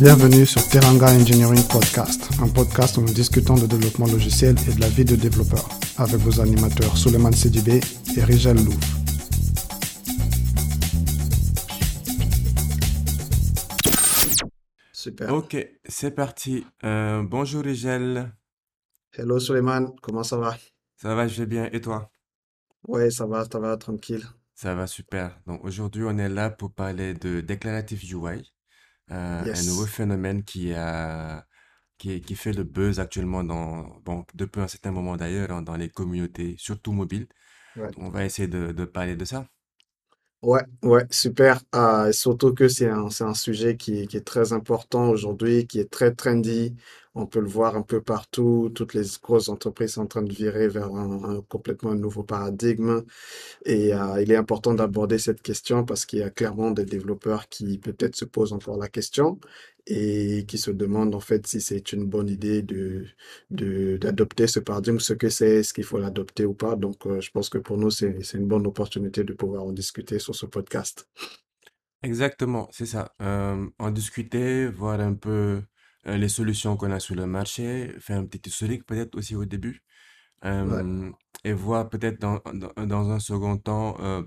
Bienvenue sur Teranga Engineering Podcast, un podcast où nous discutons de développement logiciel et de la vie de développeur, avec vos animateurs Suleiman Sidibé et Rigel Louf. Super. Ok, c'est parti. Euh, bonjour Rigel, Hello Suleiman, comment ça va? ça va, je vais bien. Et toi? Ouais, ça va, ça va, tranquille. Ça va super. Donc aujourd'hui, on est là pour parler de Declarative UI, euh, un nouveau phénomène qui a, qui, qui fait le buzz actuellement dans, bon, depuis un certain moment d'ailleurs, hein, dans les communautés, surtout mobiles. Ouais. On va essayer de, de parler de ça. Ouais, ouais, super. Ah, surtout que c'est un, c'est un sujet qui, qui est très important aujourd'hui, qui est très trendy. On peut le voir un peu partout. Toutes les grosses entreprises sont en train de virer vers un, complètement nouveau paradigme. Et euh, il est important d'aborder cette question parce qu'il y a clairement des développeurs qui peut-être se posent encore la question et qui se demandent en fait si c'est une bonne idée de, d'adopter ce paradigme, ce que c'est, est-ce qu'il faut l'adopter ou pas. Donc, euh, je pense que pour nous, c'est, c'est une bonne opportunité de pouvoir en discuter sur ce podcast. Exactement, c'est ça. Euh, en discuter, voir un peu euh, les solutions qu'on a sur le marché, faire un petit historique peut-être aussi au début. Ouais, et voir peut-être dans, dans, dans un second temps euh,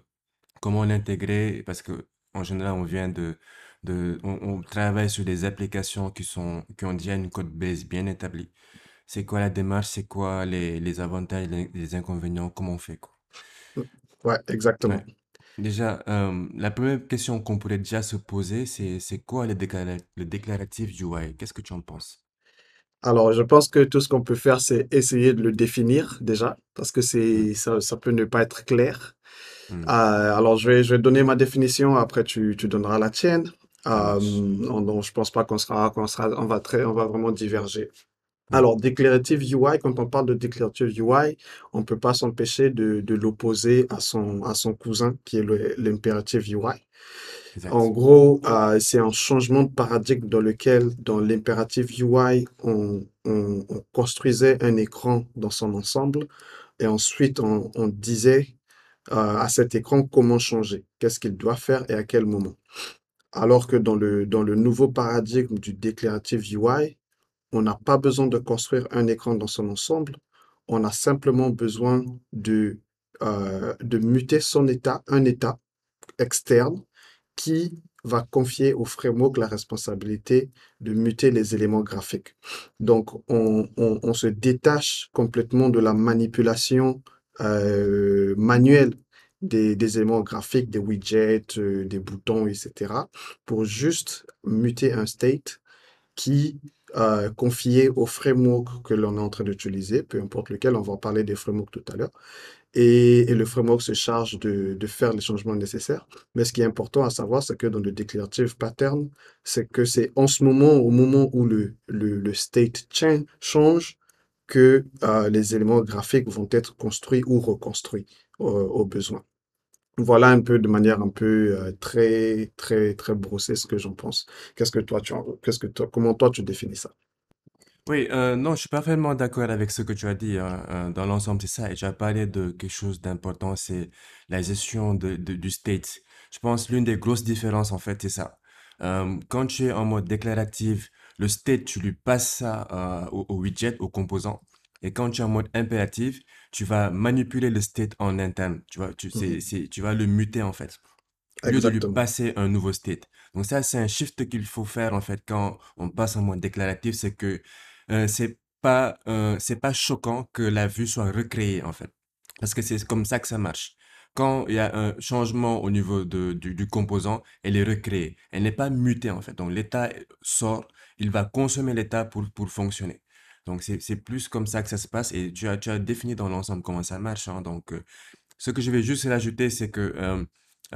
comment l'intégrer, parce que en général, on vient de, de on, on travaille sur des applications qui sont, qui ont déjà une code base bien établie. C'est quoi la démarche, c'est quoi les, les avantages, les, les inconvénients, comment on fait, quoi? ouais, exactement. Ouais. Déjà, euh, la première question qu'on pourrait déjà se poser, c'est c'est quoi le déclara- le déclaratif UI? Qu'est-ce que tu en penses? Alors, je pense que tout ce qu'on peut faire, c'est essayer de le définir déjà, parce que Hmm, c'est, ça, ça peut ne pas être clair. hmm, Euh, alors, je vais, je vais donner ma définition, après tu, tu donneras la tienne. ça Euh, marche. on- donc, je pense pas qu'on sera, qu'on sera, on va très, on va vraiment diverger. Alors, Declarative UI, quand on parle de Declarative UI, on peut pas s'empêcher de, de l'opposer à son, à son cousin, qui est l'Imperative UI. En gros, euh, c'est un changement de paradigme dans lequel, dans l'impérative UI, on, on- on construisait un écran dans son ensemble et ensuite on, on disait euh, à cet écran comment changer, qu'est-ce qu'il doit faire et à quel moment. Alors que dans le, dans le nouveau paradigme du déclarative UI, on n'a pas besoin de construire un écran dans son ensemble, on a simplement besoin de, euh, de muter son état, un état externe qui va confier au framework la responsabilité de muter les éléments graphiques. Donc, on, on- se détache complètement de la manipulation euh, manuelle des, des éléments graphiques, des widgets, euh, des boutons, etc., pour juste muter un state qui euh, confié au framework que l'on est en train d'utiliser, peu importe lequel, on va en parler des frameworks tout à l'heure et, le framework se charge de, faire les changements nécessaires. Mais ce qui est important à savoir, c'est que dans le declarative pattern, c'est que c'est en ce moment, au moment où le, state cha- change, que euh, les éléments graphiques vont être construits ou reconstruits euh, au besoin. Voilà un peu de manière un peu euh, très, très, très brossée ce que j'en pense. Qu'est-ce que toi, tu qu'est-ce que toi, comment toi tu définis ça? Oui, euh, non, je suis parfaitement d'accord avec ce que tu as dit. hein, euh, dans l'ensemble, c'est ça. Et tu as parlé de quelque chose d'important, c'est la gestion de, du state. Je pense l'une des grosses différences, en fait, c'est ça. Quand tu es en mode déclaratif, le state, tu lui passes ça au, au widget, au composant. Et quand tu es en mode impératif, tu vas manipuler le state en interne. Tu vois, tu, c'est, Mhm. c'est, tu vas le muter, en fait, au lieu de lui passer un nouveau state. Donc ça, c'est un shift qu'il faut faire, en fait, quand on passe en mode déclaratif, c'est que euh, c'est pas, euh, c'est pas choquant que la vue soit recréée, en fait. Parce que c'est comme ça que ça marche. Quand il y a un changement au niveau de, du, du composant, elle est recréée. Elle n'est pas mutée, en fait. Donc, l'état sort, il va consommer l'état pour, pour fonctionner. Donc, c'est, plus comme ça que ça se passe. Et tu as, tu as défini dans l'ensemble comment ça marche. hein. Donc, euh, ce que je vais juste rajouter, c'est que euh,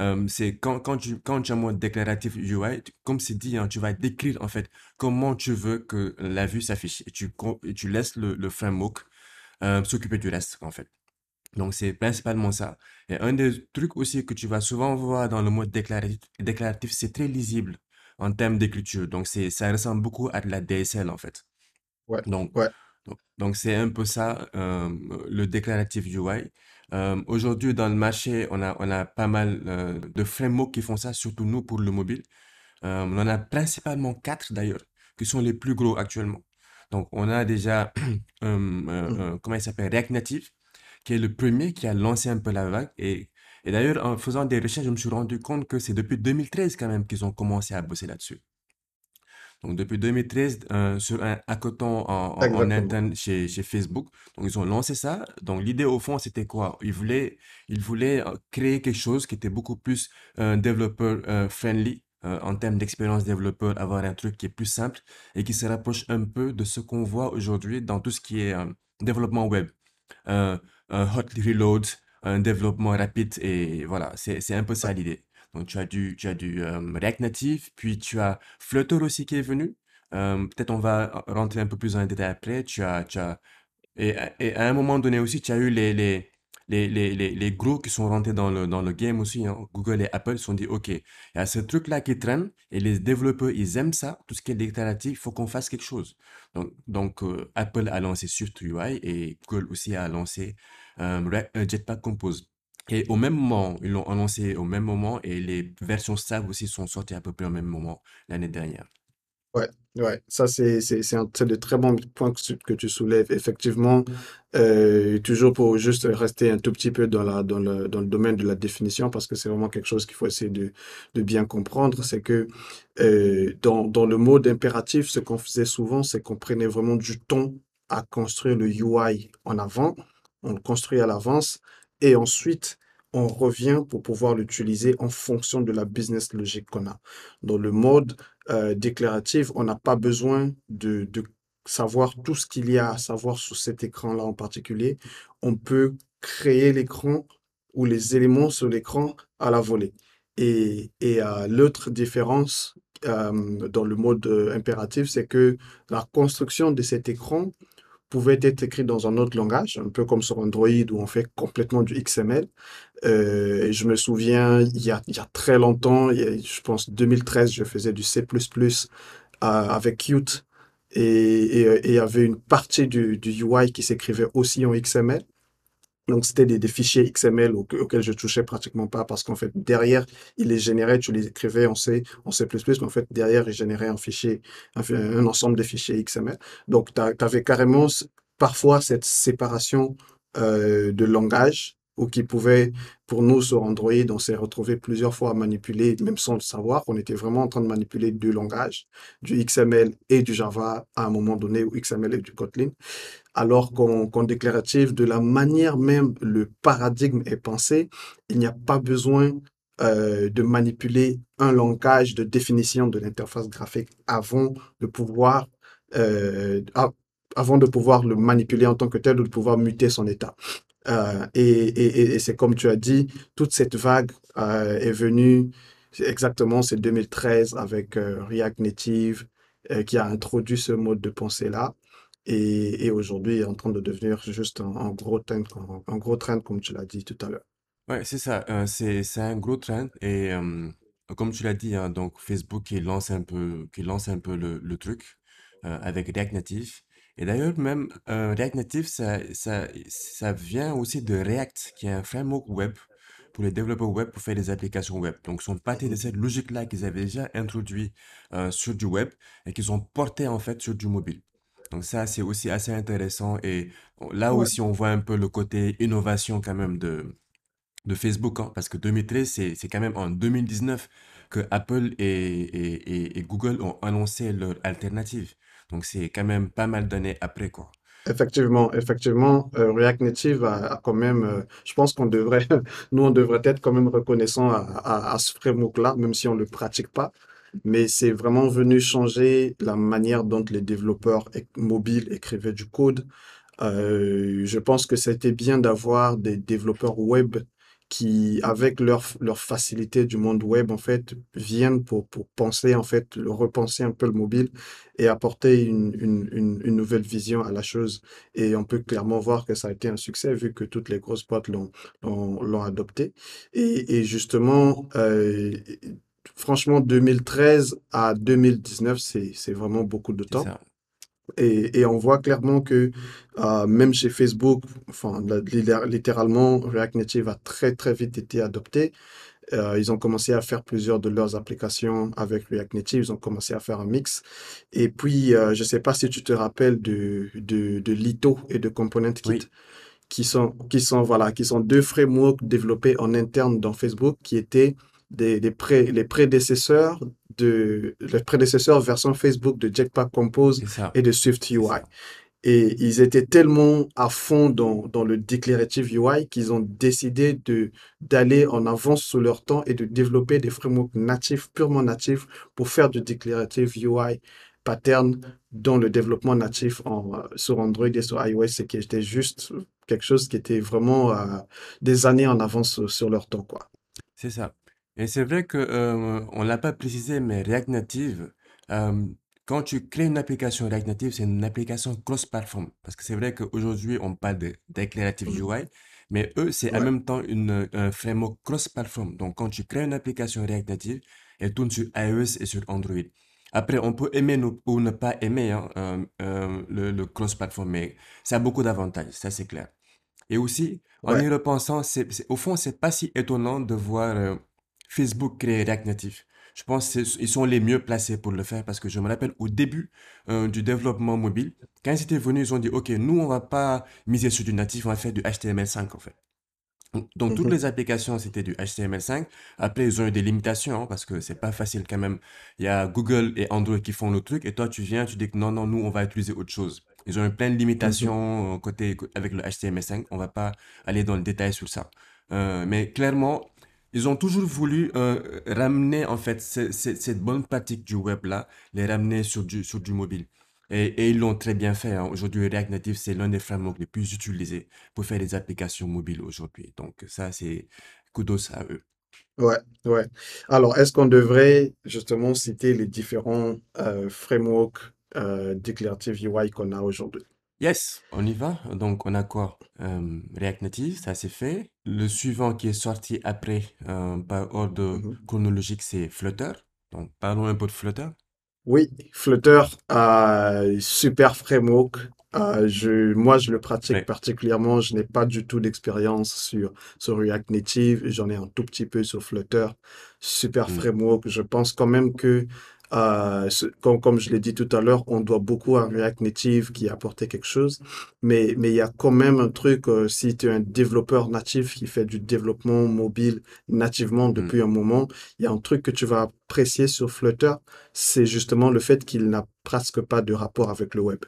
euh, c'est quand, quand tu, quand tu as un mode déclaratif UI, comme c'est dit, hein, tu vas décrire en fait comment tu veux que la vue s'affiche. Et tu, tu laisses le, framework s'occuper du reste, en fait. Donc, c'est principalement ça. Et un des trucs aussi que tu vas souvent voir dans le mode déclaratif, déclaratif, c'est très lisible en termes d'écriture. Donc, ça ressemble beaucoup à de la DSL, en fait. Ouais, Donc, ouais, donc, donc c'est un peu ça, euh, le déclaratif UI. Euh, aujourd'hui, dans le marché, on a, on a pas mal euh, de frameworks qui font ça, surtout nous pour le mobile. Euh, on en a principalement quatre d'ailleurs, qui sont les plus gros actuellement. Donc, on a déjà, euh, euh, Mm. euh, comment il s'appelle, React Native, qui est le premier qui a lancé un peu la vague. Et, et d'ailleurs, en faisant des recherches, je me suis rendu compte que c'est depuis 2013 quand même qu'ils ont commencé à bosser là-dessus. Donc, depuis 2013, euh, sur un hackathon en, en, en Exactement. interne chez, chez Facebook. Donc, ils ont lancé ça. Donc, l'idée au fond, c'était quoi? Ils voulaient, ils voulaient euh, créer quelque chose qui était beaucoup plus euh, développeur euh, friendly. euh, en termes d'expérience développeur, avoir un truc qui est plus simple et qui se rapproche un peu de ce qu'on voit aujourd'hui dans tout ce qui est euh, développement web. Euh, hot reload, un développement rapide et voilà, c'est, c'est un peu ça l'idée. Donc, tu as du, React Native, puis tu as Flutter aussi qui est venu. Peut-être on va rentrer un peu plus dans les détails après. Tu as, tu as, et, à- un moment donné aussi, tu as eu les, les, les, les, les, les gros qui sont rentrés dans le, dans le game aussi. hein. Google et Apple se sont dit, OK, il y a ce truc-là qui traîne et les développeurs, ils aiment ça. Tout ce qui est déclaratif, il faut qu'on fasse quelque chose. Donc, euh, Apple a lancé Swift UI et Google aussi a lancé euh, Jetpack Compose. Et au même moment, ils l'ont annoncé au même moment et les versions stables aussi sont sorties à peu près au même moment l'année dernière. Ouais, ouais, ça c'est c'est un- c'est de très bons points que tu, que tu soulèves. Effectivement, euh, toujours pour juste rester un tout petit peu dans la dans le dans le domaine de la définition parce que c'est vraiment quelque chose qu'il faut essayer de de bien comprendre, c'est que euh, dans dans le mode impératif, ce qu'on faisait souvent, c'est qu'on prenait vraiment du temps à construire le UI en avant, on le construit à l'avance et ensuite on revient pour pouvoir l'utiliser en fonction de la business logique qu'on a. Dans le mode euh, déclarative, on n'a pas besoin de, savoir tout ce qu'il y a à savoir sur cet écran-là en particulier. On peut créer l'écran ou les éléments sur l'écran à la volée. Et, l'autre différence euh, dans le mode euh, impératif, c'est que la construction de cet écran pouvait être écrite dans un autre langage, un peu comme sur Android où on fait complètement du XML. Euh, je me souviens, il y a, il y a très longtemps, je pense 2013, je faisais du C++ euh, avec Qt et, il y avait une partie du UI qui s'écrivait aussi en XML. Donc, c'était des, fichiers XML au- auxquels je touchais pratiquement pas parce qu'en fait, derrière, il les générait, tu les écrivais en C, en C++, mais en fait, derrière, il générait un fichier, un, ensemble de fichiers XML. Donc, tu avais carrément parfois cette séparation euh, de langage ou qui pouvait, pour nous sur Android, on s'est retrouvé plusieurs fois à manipuler, même sans le savoir, on était vraiment en train de manipuler deux langages, du XML et du Java à un moment donné, ou XML et du Kotlin alors qu'en qu'en déclaratif, de la manière même le paradigme est pensé, il n'y a pas besoin euh, de manipuler un langage de définition de l'interface graphique avant de pouvoir euh, avant de pouvoir le manipuler en tant que tel ou de pouvoir muter son état. Euh, et c'est comme tu as dit, toute cette vague euh, est venue exactement, c'est 2013 avec euh, React Native qui a introduit ce mode de pensée-là et, et aujourd'hui est en train de devenir juste un, gros trend, un, gros trend comme tu l'as dit tout à l'heure. Ouais, c'est ça. c'est, un gros trend. Et comme tu l'as dit, hein, donc Facebook qui lance un peu, qui lance un peu le, truc avec React Native. Et d'ailleurs, même euh, React Native, ça, ça, ça vient aussi de React, qui est un framework web pour les développeurs web pour faire des applications web. Donc, ils sont partis de cette logique-là qu'ils avaient déjà introduit euh, sur du web et qu'ils ont porté en fait sur du mobile. Donc ça, c'est aussi assez intéressant. Et là Ouais, aussi, on voit un peu le côté innovation quand même de, de Facebook, hein, parce que 2013, c'est, c'est quand même en 2019 que Apple et, et, et, et Google ont annoncé leur alternative. Donc c'est quand même pas mal d'années après, quoi. effectivement, effectivement, euh, React Native a, quand même, euh, je pense qu'on devrait, nous, on devrait être quand même reconnaissant à, ce framework-là, même si on le pratique pas. Mais c'est vraiment venu changer la manière dont les développeurs mobiles écrivaient du code. Euh, je pense que c'était bien d'avoir des développeurs web qui, avec leur, leur facilité du monde web, en fait, viennent pour, pour penser, en fait, le- repenser un peu le mobile et apporter une, une, une, une nouvelle vision à la chose. Et on peut clairement voir que ça a été un succès vu que toutes les grosses boîtes l'ont, adopté. Et, et justement, euh, franchement, 2013 à 2019, c'est, vraiment beaucoup de temps. Et, et on voit clairement que euh, même chez Facebook, enfin, littéralement, React Native a très très vite été adopté. Euh, ils ont commencé à faire plusieurs de leurs applications avec React Native. Ils ont commencé à faire un mix. Et puis, euh, je ne sais pas si tu te rappelles de, de, de Lito et de Component Kit, Oui, qui sont, qui sont, voilà, qui sont deux frameworks développés en interne dans Facebook, qui étaient des, des pré- les prédécesseurs de, les prédécesseurs version Facebook de Jetpack Compose et de Swift UI. Et ils étaient tellement à fond dans, dans le declarative UI qu'ils ont décidé de, d'aller en avance sur leur temps et de développer des frameworks natifs, purement natifs, pour faire du declarative UI pattern dans le développement natif en, euh, sur Android et sur iOS, c'est qui était juste quelque chose qui était vraiment euh, des années en avance sur, sur leur temps, quoi. C'est ça. Et c'est vrai que euh, on l'a pas précisé, mais React Native, euh, quand tu crées une application React Native, c'est une application cross-platform. Parce que c'est vrai qu'aujourd'hui, on parle de Declarative Mhm. UI, mais eux, c'est en Ouais. même temps une, un framework cross-platform. Donc, quand tu crées une application React Native, elle tourne sur iOS et sur Android. Après, on peut aimer ou ne pas aimer hein, euh, euh, le, le cross-platform, mais ça a beaucoup d'avantages, ça c'est clair. Et aussi, en Ouais. y repensant, c'est, c'est- au fond, c'est pas si étonnant de voir euh, Facebook créer React Native. Je pense qu'ils sont les mieux placés pour le faire parce que je me rappelle au début euh, du développement mobile, quand ils étaient venus, ils ont dit, OK, nous, on va pas miser sur du natif, on va faire du HTML5 en fait. Donc, toutes Mhm. les applications, c'était du HTML5. Après, ils ont eu des limitations hein, parce que c'est pas facile quand même. Il y a Google et Android qui font le truc et toi, tu viens, tu dis que non, non, nous, on va utiliser autre chose. Ils ont eu plein de Mhm. limitations euh, côté, avec le HTML5. On va pas aller dans le détail sur ça. Euh, mais clairement, ils ont toujours voulu euh, ramener en fait ce- ce- cette bonne pratique du web là, les ramener sur du, sur du mobile. Et, ils l'ont très bien fait. hein. Aujourd'hui, React Native, c'est l'un des frameworks les plus utilisés pour faire des applications mobiles aujourd'hui. Donc ça, c'est kudos à eux. Ouais, ouais. Alors, est-ce qu'on devrait justement citer les différents euh, frameworks euh, declarative UI qu'on a aujourd'hui? Yes, on y va. Donc on a quoi? Euh, React Native, ça c'est fait. Le suivant qui est sorti après euh, par ordre Mhm. chronologique, c'est Flutter. Donc parlons un peu de Flutter. Oui, Flutter, euh, super framework. Euh, je, moi, je le pratique Ouais. particulièrement. Je n'ai pas du tout d'expérience sur, sur React Native. J'en ai un tout petit peu sur Flutter. Super Mm. framework. Je pense quand même que, euh, comme, comme je l'ai dit tout à l'heure, on doit beaucoup à React Native qui a apporté quelque chose. Mais, mais il y a quand même un truc, euh, si tu es un développeur natif qui fait du développement mobile nativement Mm. depuis un moment, il y a un truc que tu vas apprécier sur Flutter, c'est justement le fait qu'il n'a presque pas de rapport avec le web.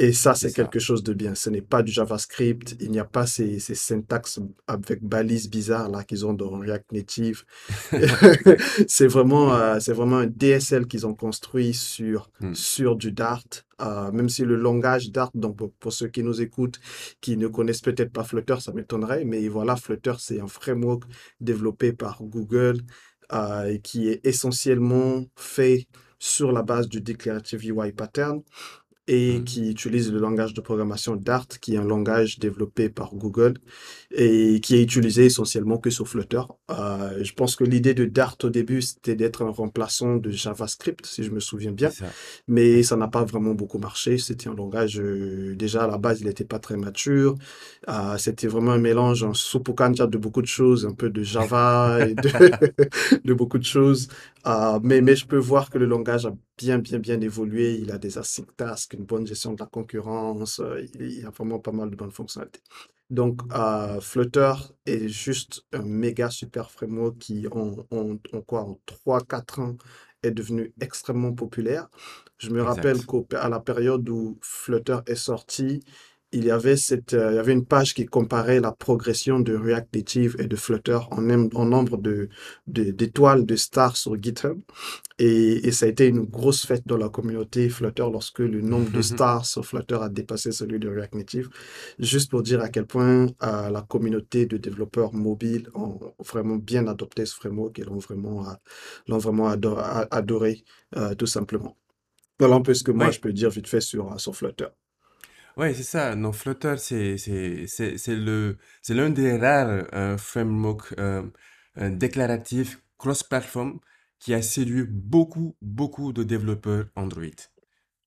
Et ça, C'est quelque chose de bien. Ce n'est pas du JavaScript, il n'y a pas ces, ces syntaxes avec balises bizarres là qu'ils ont dans React Native. C'est vraiment, euh, c'est vraiment un DSL qu'ils ont construit sur, Mm. sur du Dart. Euh, même si le langage Dart, donc pour, pour ceux qui nous écoutent, qui ne connaissent peut-être pas Flutter, ça m'étonnerait, mais voilà, Flutter, c'est un framework développé par Google euh, et qui est essentiellement fait sur la base du Declarative UI Pattern et Mm. qui utilise le langage de programmation Dart, qui est un langage développé par Google et qui est utilisé essentiellement que sur Flutter. Euh, je pense que l'idée de Dart au début, c'était d'être un remplaçant de JavaScript, si je me souviens bien, ça. mais ça n'a pas vraiment beaucoup marché. C'était un langage, euh, déjà à la base, il n'était pas très mature. Euh, c'était vraiment un mélange, un soupe au de beaucoup de choses, un peu de Java et de, de beaucoup de choses. Mais, mais je peux voir que le langage a bien, bien, bien évolué. Il a des async tasks, une bonne gestion de la concurrence. il, il y a vraiment pas mal de bonnes fonctionnalités. Donc, euh, Flutter est juste un méga super framework qui, en, en, en quoi, en 3-4 ans, est devenu extrêmement populaire. Je me rappelle qu'à la période où Flutter est sorti, il y avait cette, euh, il y avait une page qui comparait la progression de React Native et de Flutter en, nombre de, d'étoiles, de stars sur GitHub. Et, et ça a été une grosse fête dans la communauté Flutter lorsque le nombre de stars sur Flutter a dépassé celui de React Native. Juste pour dire à quel point euh, la communauté de développeurs mobiles ont vraiment bien adopté ce framework et l'ont vraiment, euh, l'ont vraiment adoré, euh, tout simplement. Voilà un peu ce que moi je peux dire vite fait sur, sur Flutter. Ouais, c'est ça. Non, Flutter, c'est c'est c'est c'est le c'est l'un des rares euh, frameworks euh, euh, déclaratifs cross-platform qui a séduit beaucoup beaucoup de développeurs Android.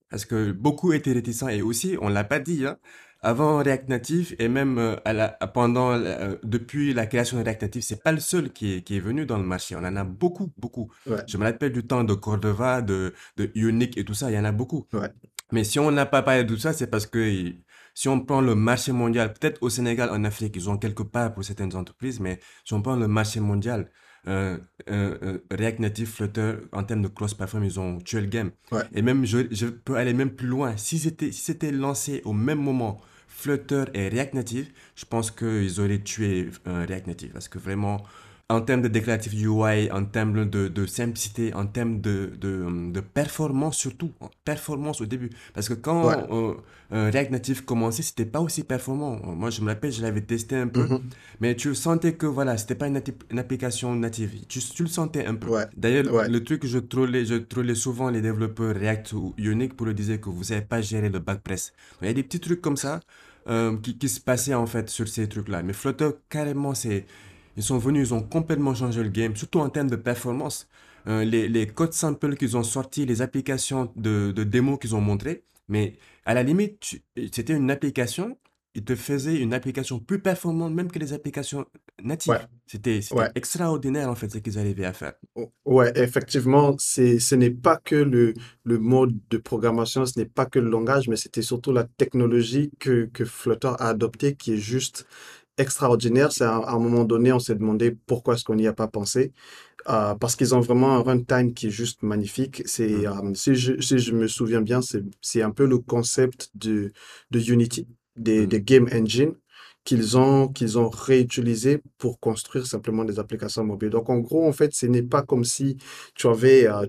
Parce que beaucoup étaient réticents et aussi, on l'a pas dit, hein, avant React Native et même euh, à la, pendant, euh, depuis la création de React Native, c'est pas le seul qui est, qui est venu dans le marché. On en a beaucoup, beaucoup. Ouais, Je me rappelle du temps de Cordova, de, de Unique et tout ça, il y en a beaucoup. ouais, Mais si on n'a pas parlé de tout ça, c'est parce que si on prend le marché mondial, peut-être au Sénégal, en Afrique, ils ont quelque part pour certaines entreprises, mais si on prend le marché mondial, euh, euh, euh, React Native, Flutter, en termes de cross-platform, ils ont tué le game. ouais, Et même, je, je peux aller même plus loin. Si c'était, si lancé au même moment, Flutter et React Native, je pense qu'ils auraient tué React Native. Parce que vraiment, en termes de déclaratif UI, en termes de, de simplicité, en termes de, de, de performance surtout, performance au début. Parce que ouais. quand euh, euh, React Native commençait, c'était pas aussi performant. Moi, je me rappelle, je l'avais testé un peu, Mhm. mais tu sentais que voilà, c'était pas une, application native. Tu, tu le sentais un peu. Ouais, D'ailleurs, ouais, le truc que je trollais, je trollais souvent les développeurs React ou Unique pour leur dire que vous savez pas gérer le backpress. Il y a des petits trucs comme ça euh, qui, qui se passaient en fait sur ces trucs-là. Mais Flutter, carrément, c'est, ils sont venus, ils ont complètement changé le game, surtout en termes de performance. Euh, les, les codes samples qu'ils ont sortis, les applications de, de démos qu'ils ont montrées, mais à la limite, c'était une application, ils te faisaient une application plus performante même que les applications natives. C'était, c'était ouais. extraordinaire en fait ce qu'ils arrivaient à faire. O- Ouais, effectivement, ce n'est pas que le, le mode de programmation, ce n'est pas que le langage, mais c'était surtout la technologie que, que Flutter a adoptée qui est juste extraordinaire. C'est à, à un moment donné, on s'est demandé pourquoi est-ce qu'on n'y a pas pensé. Euh, parce qu'ils ont vraiment un runtime qui est juste magnifique. C'est, Mm. euh, si je, si je me souviens bien, c'est, un peu le concept de, de Unity, des, Mm. des game engine qu'ils ont, réutilisé pour construire simplement des applications mobiles. Donc, en gros, en fait, ce n'est pas comme si tu avais euh, euh,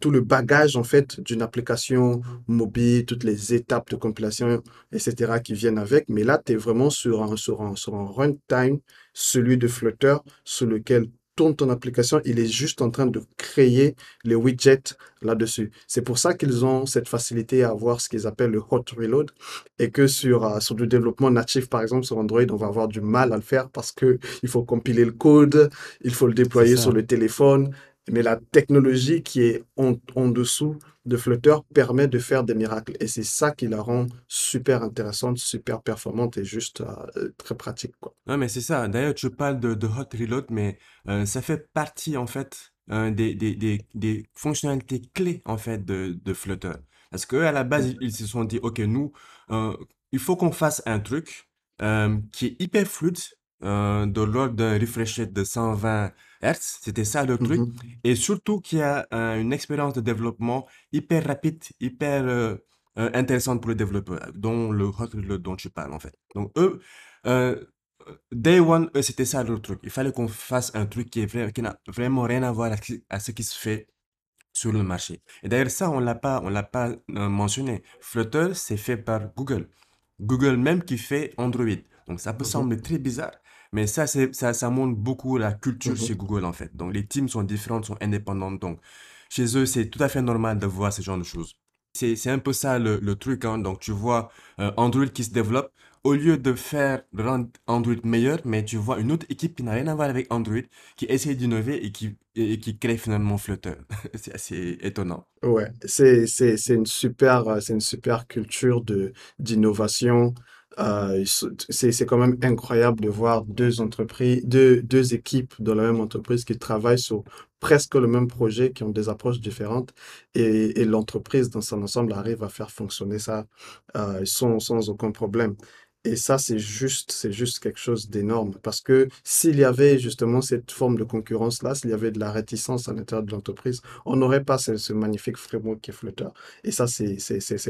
tout le bagage, en fait, d'une application mobile, toutes les étapes de compilation, etc., qui viennent avec. Mais là, tu es vraiment sur un, sur sur un runtime, celui de Flutter, sur lequel tourne ton application. Il est juste en train de créer les widgets là-dessus. C'est pour ça qu'ils ont cette facilité à avoir ce qu'ils appellent le hot reload et que sur, euh, sur du développement natif, par exemple, sur Android, on va avoir du mal à le faire parce que il faut compiler le code, il faut le déployer sur le téléphone. Mais la technologie qui est en, en dessous de Flutter permet de faire des miracles. Et c'est ça qui la rend super intéressante, super performante et juste euh, très pratique, quoi. Non, mais c'est ça. D'ailleurs, tu parles de, de Hot Reload, mais euh, ça fait partie, en fait, euh, des, des, des, des fonctionnalités clés, en fait, de, de Flutter. Parce qu'eux, à la base, ils, se sont dit, OK, nous, il faut qu'on fasse un truc qui est hyper fluide, euh, de l'ordre d'un refresh rate de 120 Hz. C'était ça le truc. Mhm. Et surtout qui a euh, une expérience de développement hyper rapide, hyper euh, euh, intéressante pour le développeur, dont le dont tu parles en fait. Donc eux, day one, eux, c'était ça le truc. Il fallait qu'on fasse un truc qui est vrai, qui n'a vraiment rien à voir à, ce qui se fait sur le marché. Et d'ailleurs ça, on l'a pas, on l'a pas mentionné. Flutter, c'est fait par Google. Google même qui fait Android. Donc ça peut Mhm. sembler très bizarre, mais ça, ça, ça montre beaucoup la culture Mhm. chez Google en fait. Donc les teams sont différentes, sont indépendantes. Donc chez eux, c'est tout à fait normal de voir ce genre de choses. C'est, un peu ça le, le truc. Hein. Donc tu vois euh, Android qui se développe. Au lieu de faire de rendre Android meilleur, mais tu vois une autre équipe qui n'a rien à voir avec Android, qui essaie d'innover et qui, et, et qui crée finalement Flutter. C'est assez étonnant. Ouais, c'est, une super, euh, une super culture d'innovation. Euh, c'est, quand même incroyable de voir deux entreprises, deux, deux équipes dans la même entreprise qui travaillent sur presque le même projet, qui ont des approches différentes et, l'entreprise dans son ensemble arrive à faire fonctionner ça euh, sans aucun problème. Et ça, c'est juste, c'est juste quelque chose d'énorme parce que s'il y avait justement cette forme de concurrence-là, s'il y avait de la réticence à l'intérieur de l'entreprise, on n'aurait pas ce, magnifique framework qui est Flutter. Et ça, c'est,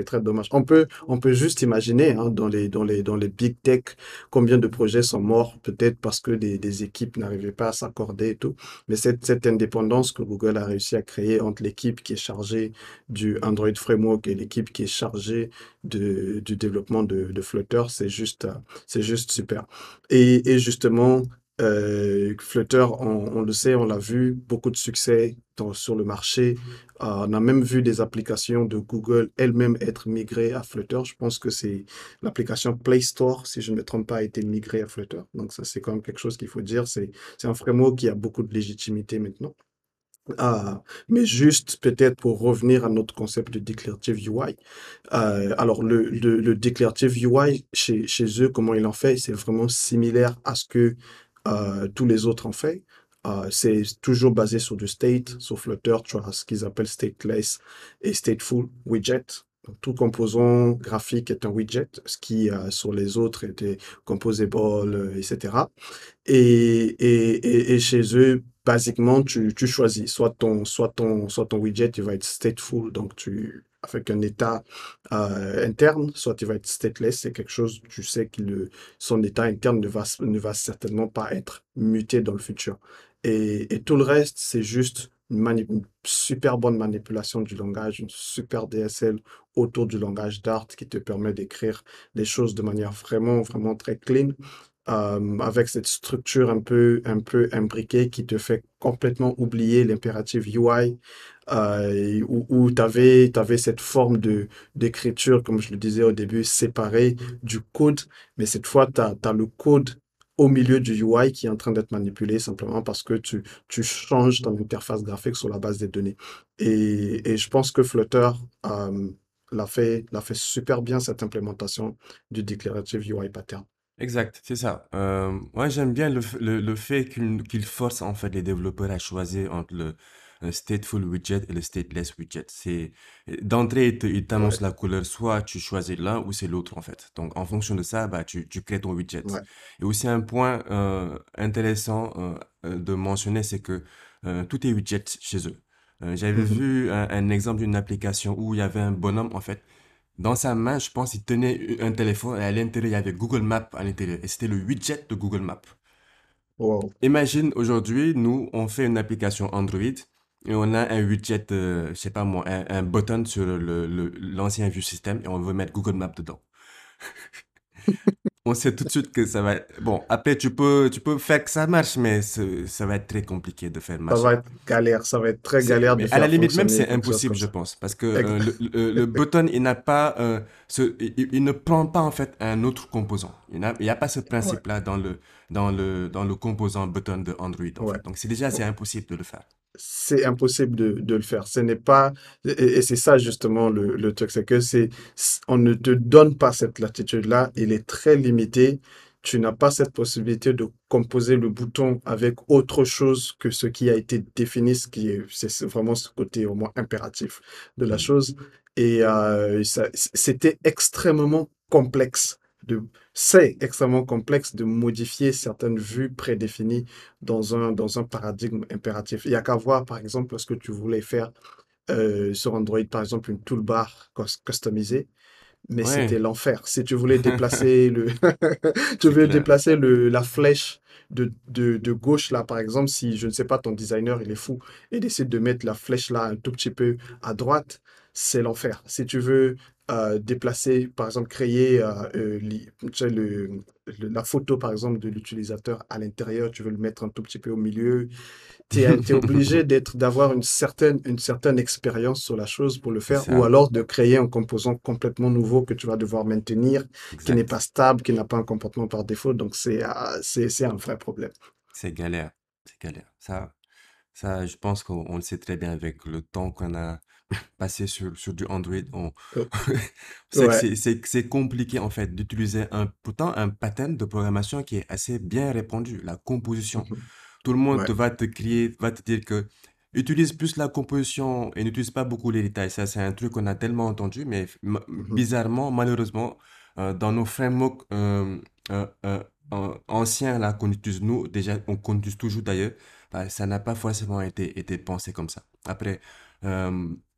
très dommage. On peut, on peut juste imaginer, hein, dans les, dans les, dans les big tech, combien de projets sont morts, peut-être parce que des, des équipes n'arrivaient pas à s'accorder et tout. Mais cette, cette indépendance que Google a réussi à créer entre l'équipe qui est chargée du Android Framework et l'équipe qui est chargée du développement de, de Flutter, c'est juste, euh, c'est juste super. Et, et justement, euh, Flutter, on, on le sait, on l'a vu, beaucoup de succès dans- sur le marché. Euh, on a même vu des applications de Google elles-mêmes être migrées à Flutter. Je pense que c'est l'application Play Store, si je ne me trompe pas, a été migrée à Flutter. Donc ça, c'est quand même quelque chose qu'il faut dire. C'est, c'est un framework qui a beaucoup de légitimité maintenant. Ah, mais juste peut-être pour revenir à notre concept de Declarative UI. euh, alors, le, le, Declarative UI, chez, chez eux, comment ils en fait, c'est vraiment similaire à ce que euh, tous les autres en fait. Euh, c'est toujours basé sur du state, sur Flutter, tu as ce qu'ils appellent stateless et stateful widget. Tout composant graphique est un widget, ce qui euh, sur les autres était composable, euh, etc. Et, et, et, et chez eux, basiquement, tu, tu choisis soit ton, soit ton, soit ton widget, il va être stateful, donc tu, avec un état euh, interne, soit il va être stateless, c'est quelque chose, tu sais que le, son état interne ne va, ne va certainement pas être muté dans le futur. Et, et tout le reste, c'est juste une, super bonne manipulation du langage, une super DSL autour du langage Dart qui te permet d'écrire les choses de manière vraiment, vraiment très clean euh, avec cette structure un peu, un peu imbriquée qui te fait complètement oublier l'impératif UI, euh, où, où tu avais, cette forme d'écriture, comme je le disais au début, séparée du code, mais cette fois, tu as, le code au milieu du UI qui est en train d'être manipulé simplement parce que tu, tu changes ton interface graphique sur la base des données. Et, et je pense que Flutter euh, l'a fait, fait super bien cette implémentation du Declarative UI Pattern. Exact, c'est ça. Euh, moi, j'aime bien le, le, fait qu'il force en fait les développeurs à choisir entre le stateful widget et le stateless widget. C'est d'entrée, il t'annonce Ouais, la couleur, soit tu choisis l'un ou c'est l'autre en fait. Donc, en fonction de ça, bah, tu, tu crées ton widget. ouais. Et aussi un point euh, intéressant euh, euh, de mentionner, c'est que euh, tout est widget chez eux. J'avais Mhm. vu un, un exemple d'une application où il y avait un bonhomme en fait dans sa main, je pense, il tenait un téléphone et à l'intérieur, il y avait Google Maps à l'intérieur. Et c'était le widget de Google Maps. Wow. Imagine aujourd'hui, nous, on fait une application Android et on a un widget, euh, je sais pas moi, un, un button sur le, le- l'ancien view system et on veut mettre Google Maps dedans. On sait tout de suite que ça va être... Bon, après, tu peux, tu peux faire que ça marche, mais ça va être très compliqué de faire Ça va marcher. être galère, ça va être très galère de mais à la faire limite même, c'est impossible, je pense, parce que euh, le, le, le button, il n'a pas, euh, ce, il, il ne prend pas en fait un autre composant. Il n'y a, pas ce Ouais, principe-là dans le, dans le, dans le composant button de Android, en ouais. fait. Donc, c'est déjà, c'est impossible de le faire. C'est impossible de, de le faire. Ce n'est pas, et, et c'est ça justement le, le truc, c'est que c'est, on ne te donne pas cette latitude-là, il est très limité. Tu n'as pas cette possibilité de composer le bouton avec autre chose que ce qui a été défini, ce qui est, c'est vraiment ce côté au moins impératif de la Mm. chose. Et euh, ça, c'était extrêmement complexe de, c'est extrêmement complexe de modifier certaines vues prédéfinies dans un, dans un paradigme impératif. Il n'y a qu'à voir, par exemple, lorsque tu voulais faire euh, sur Android, par exemple, une toolbar cus- customisée, mais c'était l'enfer. Si tu voulais déplacer le, tu voulais déplacer le, la flèche de, de, de gauche, là, par exemple, si, je ne sais pas, ton designer, il est fou et décide de mettre la flèche là un tout petit peu à droite, c'est l'enfer. Si tu veux euh, déplacer, par exemple, créer euh, euh, li- tu sais, le, le- la photo, par exemple, de l'utilisateur à l'intérieur, tu veux le mettre un tout petit peu au milieu, tu es, obligé d'être, d'avoir une certaine, une certaine expérience sur la chose pour le faire, ou alors de créer un composant complètement nouveau que tu vas devoir maintenir, qui n'est pas stable, qui n'a pas un comportement par défaut. Donc, c'est, euh, c'est, c'est un vrai problème. C'est galère, c'est galère. Ça, ça, je pense qu'on on le sait très bien avec le temps qu'on a passé sur, sur du Android. On... Euh, c'est Ouais. compliqué en fait d'utiliser un, pourtant un pattern de programmation qui est assez bien répandu, la composition. Mhm. Tout le monde Ouais. va te crier, va te dire que utilise plus la composition et n'utilise pas beaucoup les détails. Ça, c'est un truc qu'on a tellement entendu, mais ma- Mhm. bizarrement, malheureusement, euh, dans nos frameworks euh, an- anciens là qu'on utilise nous, déjà, on utilise toujours d'ailleurs, bah, ça n'a pas forcément été, été pensé comme ça. Après,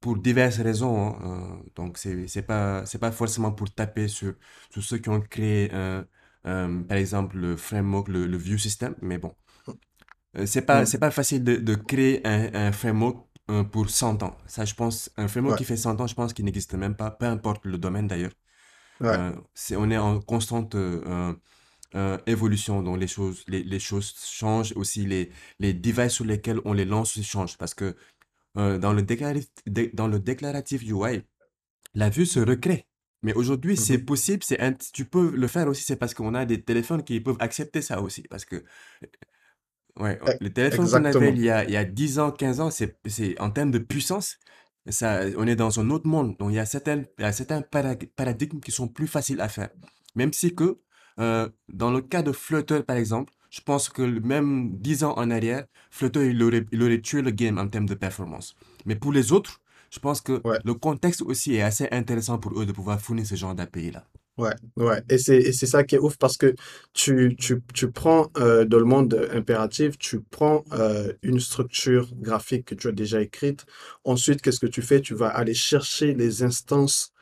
pour diverses raisons, hein, euh, donc c'est c'est pas c'est pas forcément pour taper sur sur ceux qui ont créé, euh, euh, par exemple, le framework, le, le view system, mais bon. Euh, c'est pas, c'est Mhm. pas facile de, de créer un, un framework euh, pour 100 ans. Ça, je pense, un framework Ouais. qui fait 100 ans, je pense qu'il n'existe même pas, peu importe le domaine d'ailleurs. Ouais. C'est, on est en constante évolution, donc les choses, les, les choses changent aussi, les, les devices sur lesquels on les lance changent. Parce que euh, dans le déclaratif, dé- dans le déclaratif UI, la vue se recrée. Mais aujourd'hui, c'est Mhm. possible, c'est tu peux le faire aussi, c'est parce qu'on a des téléphones qui peuvent accepter ça aussi. Parce que Ouais, E- les téléphones qu'on avait il y a, il y a 10 ans, 15 ans, c'est, c'est, en termes de puissance, ça, on est dans un autre monde. Donc, il y a certains, il y a certains paradigmes qui sont plus faciles à faire. Même si que, euh, dans le cas de Flutter, par exemple, je pense que même 10 ans en arrière, Flutter, il aurait, il aurait tué le game en termes de performance. Mais pour les autres, je pense que Ouais. le contexte aussi est assez intéressant pour eux de pouvoir fournir ce genre d'API-là. Ouais, ouais. Et c'est, et c'est ça qui est ouf parce que tu, tu, tu prends euh, dans le monde impératif, tu prends euh, une structure graphique que tu as déjà écrite. Ensuite, qu'est-ce que tu fais? Tu vas aller chercher les instances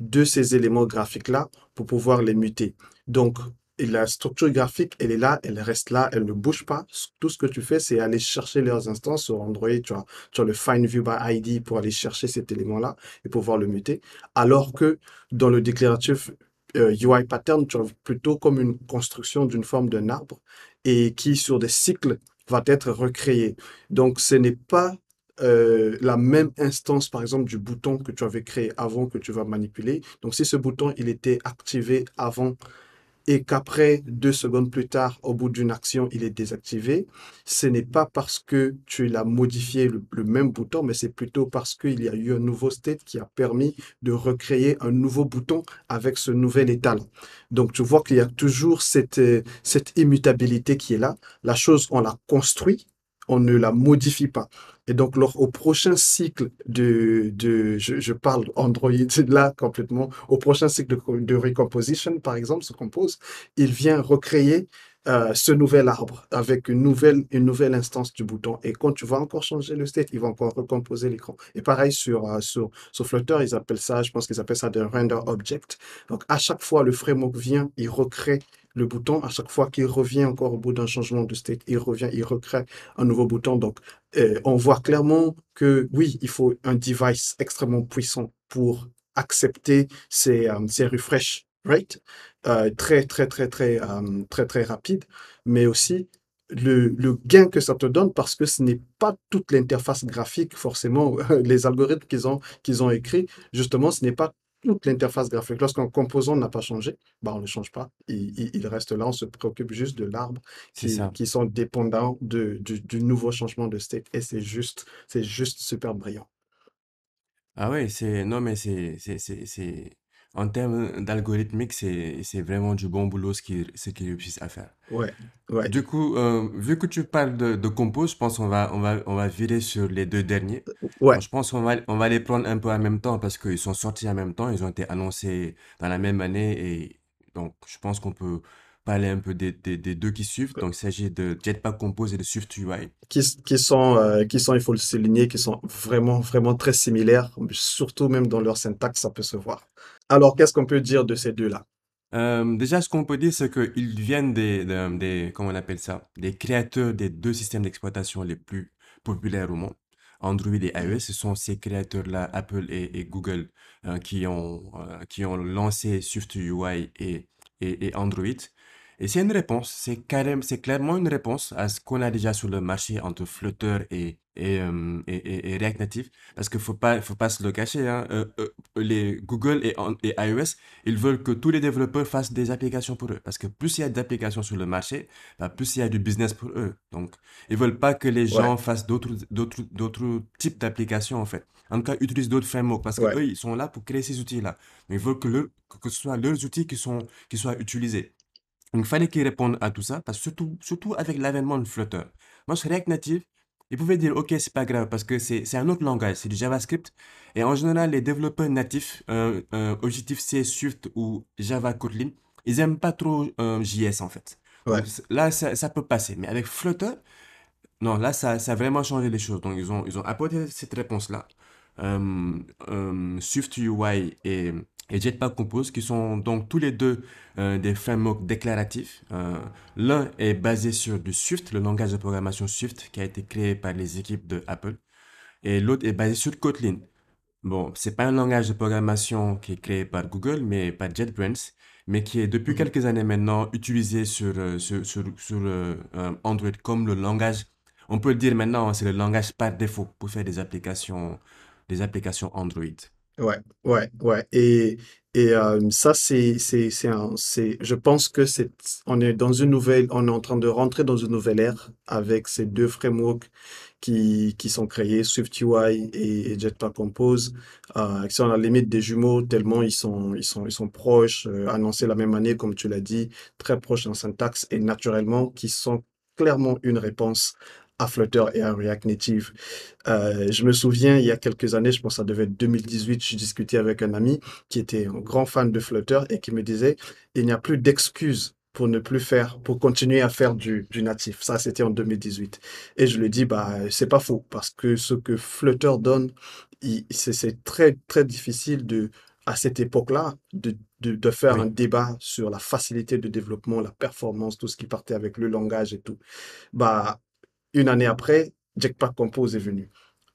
de ces éléments graphiques-là pour pouvoir les muter. Donc, la structure graphique, elle est là, elle reste là, elle ne bouge pas. Tout ce que tu fais, c'est aller chercher leurs instances sur Android. Tu as, tu as le Find View by ID pour aller chercher cet élément-là et pouvoir le muter. Alors que dans le déclaratif euh, UI pattern, tu as plutôt comme une construction d'une forme d'un arbre et qui, sur des cycles, va être recréé. Donc, ce n'est pas euh, la même instance, par exemple, du bouton que tu avais créé avant que tu vas manipuler. Donc, si ce bouton, il était activé avant et qu'après, deux secondes plus tard, au bout d'une action, il est désactivé, ce n'est pas parce que tu l'as modifié le, même bouton, mais c'est plutôt parce qu'il y a eu un nouveau state qui a permis de recréer un nouveau bouton avec ce nouvel état-là. Donc, tu vois qu'il y a toujours cette, euh, cette immutabilité qui est là. La chose, on la construit, on ne la modifie pas. Et donc, au prochain cycle de, je, parle Android là complètement, au prochain cycle de, recomposition, par exemple, se compose, il vient recréer euh, ce nouvel arbre avec une nouvelle, une nouvelle instance du bouton. Et quand tu vas encore changer le state, il va encore recomposer l'écran. Et pareil sur, euh, sur, sur Flutter, ils appellent ça, je pense qu'ils appellent ça des render object. Donc, à chaque fois, le framework vient, il recrée le bouton. À chaque fois qu'il revient encore au bout d'un changement de state, il revient, il recrée un nouveau bouton. Donc, euh, on voit clairement que oui, il faut un device extrêmement puissant pour accepter ces, euh, ces refresh rates euh, très, très, très, très, euh, très, très rapide, mais aussi le, le gain que ça te donne parce que ce n'est pas toute l'interface graphique, forcément, les algorithmes qu'ils ont, qu'ils ont écrits, justement, ce n'est pas toute l'interface graphique. Lorsqu'un composant n'a pas changé, bah, on ne le change pas. Il, il- il reste là, on se préoccupe juste de l'arbre qui, qui sont dépendants de, du, du nouveau changement de state. Et c'est juste, c'est juste super brillant. Ah ouais, c'est non mais c'est c'est en termes d'algorithmique, c'est c'est vraiment du bon boulot ce qu'ils ce qu'ils réussissent à faire. Ouais, ouais, Du coup, euh, vu que tu parles de, de compose, je pense qu'on va on va on va virer sur les deux derniers. ouais. Donc, je pense qu'on va on va les prendre un peu en même temps parce qu'ils sont sortis en même temps, ils ont été annoncés dans la même année et donc je pense qu'on peut parler un peu des, des, des deux qui suivent. Donc il s'agit de Jetpack Compose et de SwiftUI. Qui, qui sont, euh, qui sont, il faut le souligner, qui sont vraiment, vraiment très similaires, surtout même dans leur syntaxe, ça peut se voir. Alors, qu'est-ce qu'on peut dire de ces deux-là? Euh, déjà, ce qu'on peut dire, c'est qu'ils viennent des, de- des, comment on appelle ça, des créateurs des deux systèmes d'exploitation les plus populaires au monde, Android et iOS. Ce sont ces créateurs-là, Apple et, et Google, euh, qui ont, euh, qui ont lancé SwiftUI et, et, et Android. Et c'est une réponse, c'est c'est clairement une réponse à ce qu'on a déjà sur le marché entre Flutter et, et, et, et- React Native. Parce qu'il faut pas, faut pas se le cacher, hein, euh, euh, les Google et, et iOS, ils veulent que tous les développeurs fassent des applications pour eux. Parce que plus il y a d'applications sur le marché, bah, plus il y a du business pour eux. Donc, ils veulent pas que les Ouais, gens fassent d'autres, types d'applications, en fait. En tout cas, utilisent d'autres frameworks. Parce ouais, eux, ils sont là pour créer ces outils-là. Mais ils veulent que, leur- que ce soit leurs outils qui sont, qui soient utilisés. Donc, il fallait qu'ils répondent à tout ça, parce que surtout, surtout avec l'avènement de Flutter. Moi, sur React Native, ils pouvaient dire, OK, c'est pas grave, parce que c'est un autre langage, c'est du JavaScript. Et en général, les développeurs natifs, euh, euh, Objective-C, Swift ou Java Kotlin, ils aiment pas trop euh, JS, en fait. ouais, Donc c- là, ça, ça peut passer. Mais avec Flutter, non, là, ça, ça a vraiment changé les choses. Donc, ils ont, ils ont apporté cette réponse-là. Euh, euh, SwiftUI et, et Jetpack Compose, qui sont donc tous les deux euh, des frameworks déclaratifs. Euh, l'un est basé sur du Swift, le langage de programmation Swift, qui a été créé par les équipes de Apple. Et l'autre est basé sur Kotlin. Bon, c'est pas un langage de programmation qui est créé par Google, mais par JetBrains, mais qui est depuis mhm, quelques années maintenant utilisé sur, euh, sur, sur, sur, Android comme le langage, on peut le dire maintenant, c'est le langage par défaut pour faire des applications, des applications Android. Ouais, ouais, ouais. Et, et euh, ça, c'est, c'est, c'est un, c'est, je pense que c'est, on est dans une nouvelle, on est en train de rentrer dans une nouvelle ère avec ces deux frameworks qui, qui sont créés, SwiftUI et, et Jetpack Compose, euh, qui sont à la limite des jumeaux tellement ils sont, ils sont, ils sont proches, euh, annoncés la même année, comme tu l'as dit, très proches en syntaxe et naturellement, qui sont clairement une réponse à Flutter et à React Native. Euh, je me souviens, il y a quelques années, je pense que ça devait être 2018, je discutais avec un ami qui était un grand fan de Flutter et qui me disait, il n'y a plus d'excuses pour ne plus faire, pour continuer à faire du, du natif. Ça, c'était en 2018. Et je lui dis, bah, c'est pas faux, parce que ce que Flutter donne, c'est très, très difficile de, à cette époque-là, de, de, de faire un débat sur la facilité de développement, la performance, tout ce qui partait avec le langage et tout. Bah, une année après, Jetpack Compose est venu.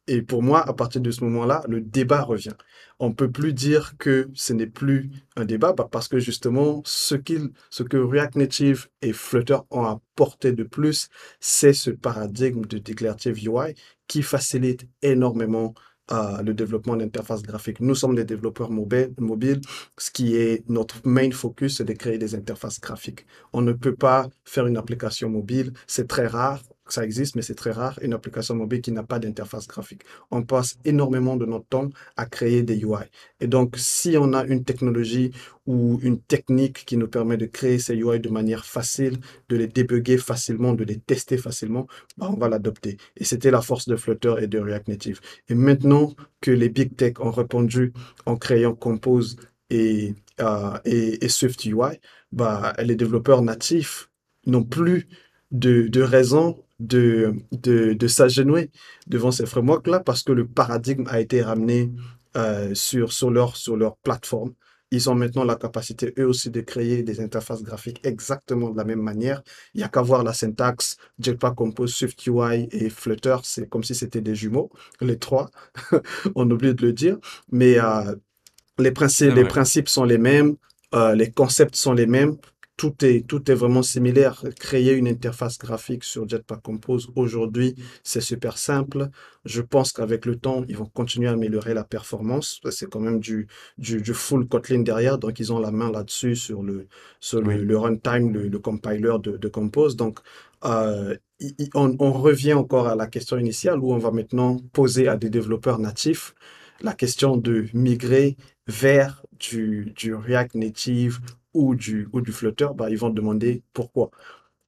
Et pour moi, à partir de ce moment-là, le débat revient. On peut plus dire que ce n'est plus un débat bah, parce que justement, ce que React Native et Flutter ont apporté de plus, c'est ce paradigme de Declarative UI qui facilite énormément euh, le développement d'interfaces graphiques. Nous sommes des développeurs mobiles. Ce qui est notre main focus, c'est de créer des interfaces graphiques. On ne peut pas faire une application mobile. C'est très rare. Ça existe, mais c'est très rare, une application mobile qui n'a pas d'interface graphique. On passe énormément de notre temps à créer des UI. Et donc, si on a une technologie ou une technique qui nous permet de créer ces UI de manière facile, de les débugger facilement, de les tester facilement, bah, on va l'adopter. Et c'était la force de Flutter et de React Native. Et maintenant que les big tech ont répondu en créant Compose et, euh, et, et Swift UI, bah, les développeurs natifs n'ont plus de, de raison de, de, de s'agenouiller devant ces frameworks-là parce que le paradigme a été ramené euh, sur, sur leur, sur leur plateforme. Ils ont maintenant la capacité, eux aussi, de créer des interfaces graphiques exactement de la même manière. Il n'y a qu'à voir la syntaxe Jetpack Compose, SwiftUI et Flutter. C'est comme si c'était des jumeaux, les trois. On oublie de le dire. Mais euh, les principes, c'est les principes sont les mêmes, euh, les concepts sont les mêmes. Tout est, tout est vraiment similaire. Créer une interface graphique sur Jetpack Compose aujourd'hui, c'est super simple. Je pense qu'avec le temps, ils vont continuer à améliorer la performance. C'est quand même du, du, du full Kotlin derrière, donc ils ont la main là-dessus sur le, sur le, Oui. le runtime, le, le compiler de, de Compose. Donc, euh, on, on revient encore à la question initiale où on va maintenant poser à des développeurs natifs la question de migrer vers du, du React Native ou du, ou du Flutter, bah, ils vont demander pourquoi.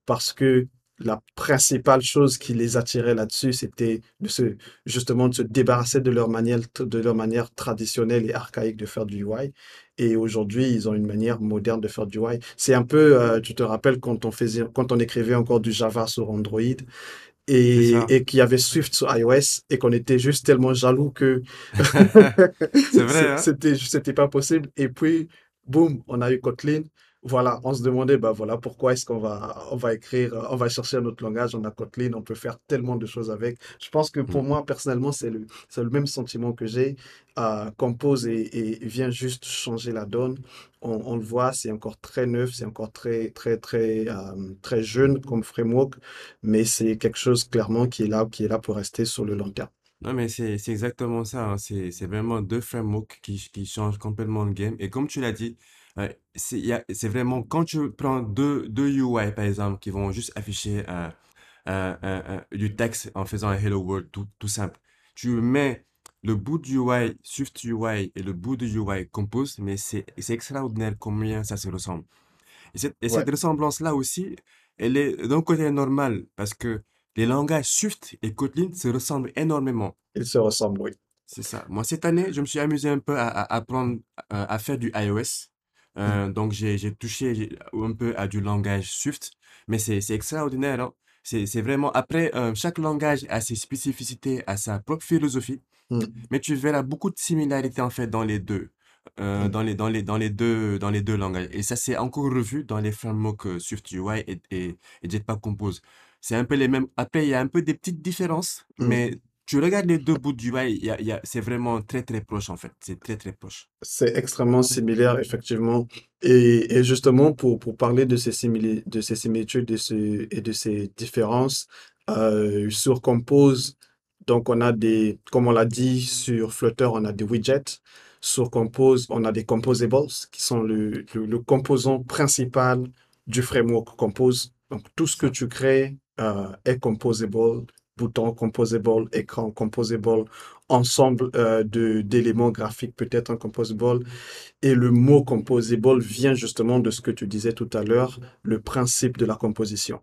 Parce que la principale chose qui les attirait là-dessus, c'était de se, justement de se débarrasser de leur manière, de leur manière traditionnelle et archaïque de faire du UI. Et aujourd'hui, ils ont une manière moderne de faire du UI. C'est un peu, euh, tu te rappelles quand on faisait, quand on écrivait encore du Java sur Android et, et qu'il y avait Swift sur iOS et qu'on était juste tellement jaloux que hein? c'était, c'était pas possible. Et puis, boum, on a eu Kotlin. Voilà, on se demandait, bah voilà, pourquoi est-ce qu'on va, on va écrire, euh, on va chercher un autre langage, on a Kotlin, on peut faire tellement de choses avec. Je pense que pour Mm. moi, personnellement, c'est le, c'est le même sentiment que j'ai. Euh, Compose et, et vient juste changer la donne. On, on le voit, c'est encore très neuf, c'est encore très, très, très, euh, très jeune comme framework, mais c'est quelque chose clairement qui est là, qui est là pour rester sur le long terme. Non, mais c'est c'est exactement ça. hein. C'est c'est vraiment deux frameworks qui, qui changent complètement le game. Et comme tu l'as dit, euh, c'est il y a- c'est vraiment quand tu prends deux, deux UI, par exemple, qui vont juste afficher un, un- un- un- du texte en faisant un Hello World tout, tout simple. Tu mets le bout du UI, Swift UI et le bout du UI Compose, mais c'est c'est extraordinaire combien ça se ressemble. Et cette, et Ouais, cette ressemblance-là aussi, elle est d'un côté normale parce que les langages Swift et Kotlin se ressemblent énormément. ils se ressemblent, oui. C'est ça. Moi, cette année, je me suis amusé un peu à, à apprendre à faire du iOS. Mm. Euh, donc, j'ai, touché un peu à du langage Swift, mais c'est, extraordinaire. hein. C'est, vraiment, après, euh, chaque langage a ses spécificités, a sa propre philosophie, Mm. mais tu verras beaucoup de similarités en fait dans les deux, euh, Mm. dans les, dans les, dans les deux, dans les deux langages. Et ça, c'est encore revu dans les frameworks Swift UI et, et, et Jetpack Compose. C'est un peu les mêmes. Après, il y a un peu des petites différences, Mm. mais tu regardes les deux bouts du UI, il y a, il y a, c'est vraiment très très proche en fait. C'est très très proche. C'est extrêmement similaire, effectivement. Et, et justement, pour, pour parler de ces simili- de ces similitudes de ce- et de ces différences, euh, sur Compose, Donc, on a des, comme on l'a dit, sur Flutter, on a des widgets. Sur Compose, on a des composables, qui sont le, le, le composant principal du framework Compose. Donc, tout ce que tu crées euh, est composable, bouton composable, écran composable, ensemble euh, d'éléments graphiques peut-être composable. Et le mot composable vient justement de ce que tu disais tout à l'heure, le principe de la composition.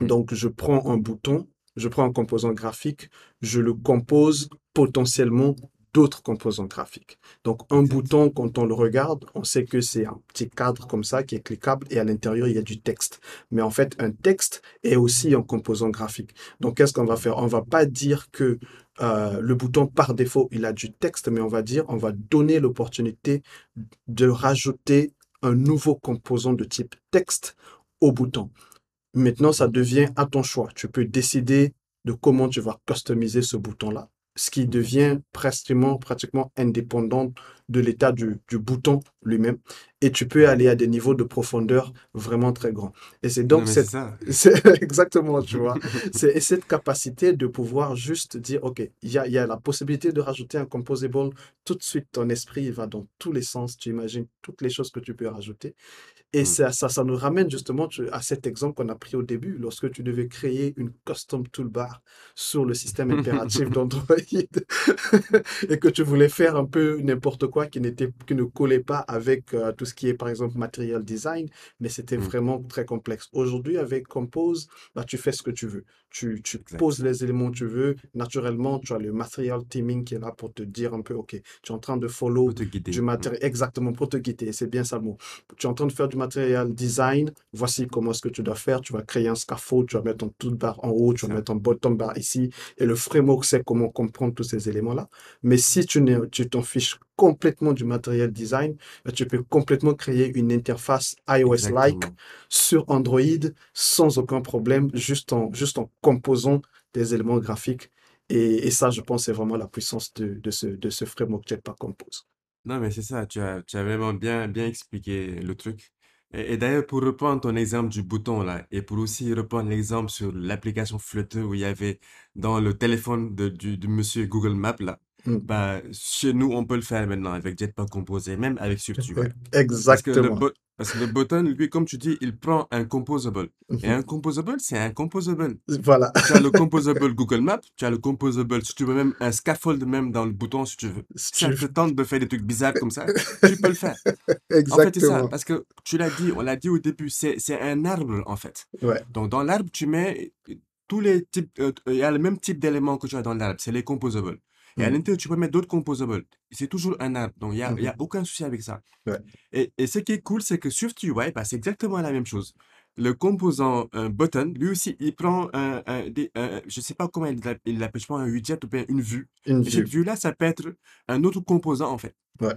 Donc, je prends un bouton, je prends un composant graphique, je le compose potentiellement d'autres composants graphiques. Donc, un bouton, quand on le regarde, on sait que c'est un petit cadre comme ça qui est cliquable et à l'intérieur, il y a du texte. Mais en fait, un texte est aussi un composant graphique. Donc, qu'est-ce qu'on va faire? On va pas dire que euh, le bouton, par défaut, il a du texte, mais on va dire, on va donner l'opportunité de rajouter un nouveau composant de type texte au bouton. Maintenant, ça devient à ton choix. Tu peux décider de comment tu vas customiser ce bouton-là ce qui devient pratiquement, pratiquement indépendant de l'état du, du, bouton lui-même. Et tu peux aller à des niveaux de profondeur vraiment très grands. Et c'est donc cette... C'est exactement, tu vois. c'est cette capacité de pouvoir juste dire, OK, il y a, y a la possibilité de rajouter un composable. Tout de suite, ton esprit va dans tous les sens. Tu imagines toutes les choses que tu peux rajouter. Et mmh. ça, ça, ça, nous ramène justement à cet exemple qu'on a pris au début, lorsque tu devais créer une custom toolbar sur le système impératif d'Android et que tu voulais faire un peu n'importe quoi qui, n'était, qui ne collait pas avec euh, tout ce qui est, par exemple, material design, mais c'était mmh. vraiment très complexe. Aujourd'hui, avec Compose, bah, tu fais ce que tu veux. Tu, tu poses les éléments que tu veux. Naturellement, tu as le material teaming qui est là pour te dire un peu, OK, tu es en train de follow du matériel, exactement, pour te guider. C'est bien ça le mot. Tu es en train de faire du matériel design. Voici comment est-ce que tu dois faire. Tu vas créer un scaffold, tu vas mettre ton toolbar en haut, tu vas mettre ton bottom bar ici. Et le framework sait comment comprendre tous ces éléments-là. Mais si tu t'en fiches complètement du matériel design, bah, tu peux complètement créer une interface iOS-like sur Android sans aucun problème, juste en, juste en composant des éléments graphiques. Et, et ça, je pense, c'est vraiment la puissance de, de, ce, de ce framework Jetpack Compose. Non, mais c'est ça, tu as, tu as vraiment bien, bien expliqué le truc. Et, d'ailleurs, pour reprendre ton exemple du bouton là, et pour aussi reprendre l'exemple sur l'application Flutter où il y avait dans le téléphone de, monsieur Google Maps là, Mm. Bah, chez nous, on peut le faire maintenant avec Jetpack Composé, même avec SwiftUI. Parce que le, Exactement. parce que le button, lui, comme tu dis, il prend un composable. Et mm-hmm. un composable, c'est un composable. Voilà. Tu as le composable Google Maps, tu as le composable, si tu veux même un scaffold même dans le bouton, si tu veux. Si ça te tente de faire des trucs bizarres comme ça, tu peux le faire. En fait, c'est ça. Parce que tu l'as dit, on l'a dit au début, c'est un arbre, en fait. Ouais. Donc, dans l'arbre, tu mets tous les types, euh, il y a le même type d'éléments que tu as dans l'arbre, c'est les composables. Et à mmh. l'intérieur, tu peux mettre d'autres composables. C'est toujours un arbre. Donc, il n'y a, y a mmh aucun souci avec ça. Et, et, ce qui est cool, c'est que sur SwiftUI, bah, c'est exactement la même chose. Le composant un button, lui aussi, il prend un, un, des, je ne sais pas comment il l'appelle, je pense un widget ou bien une vue. Une et cette vue-là, ça peut être un autre composant, en fait. Ouais.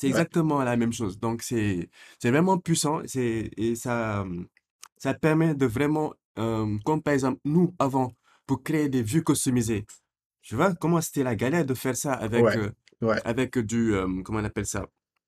C'est exactement la même chose. Donc, c'est vraiment puissant. Et ça, ça permet de vraiment, euh, comme par exemple, nous, avant, pour créer des vues customisées, tu vois comment c'était la galère de faire ça avec, euh, avec du, euh, comment on appelle ça,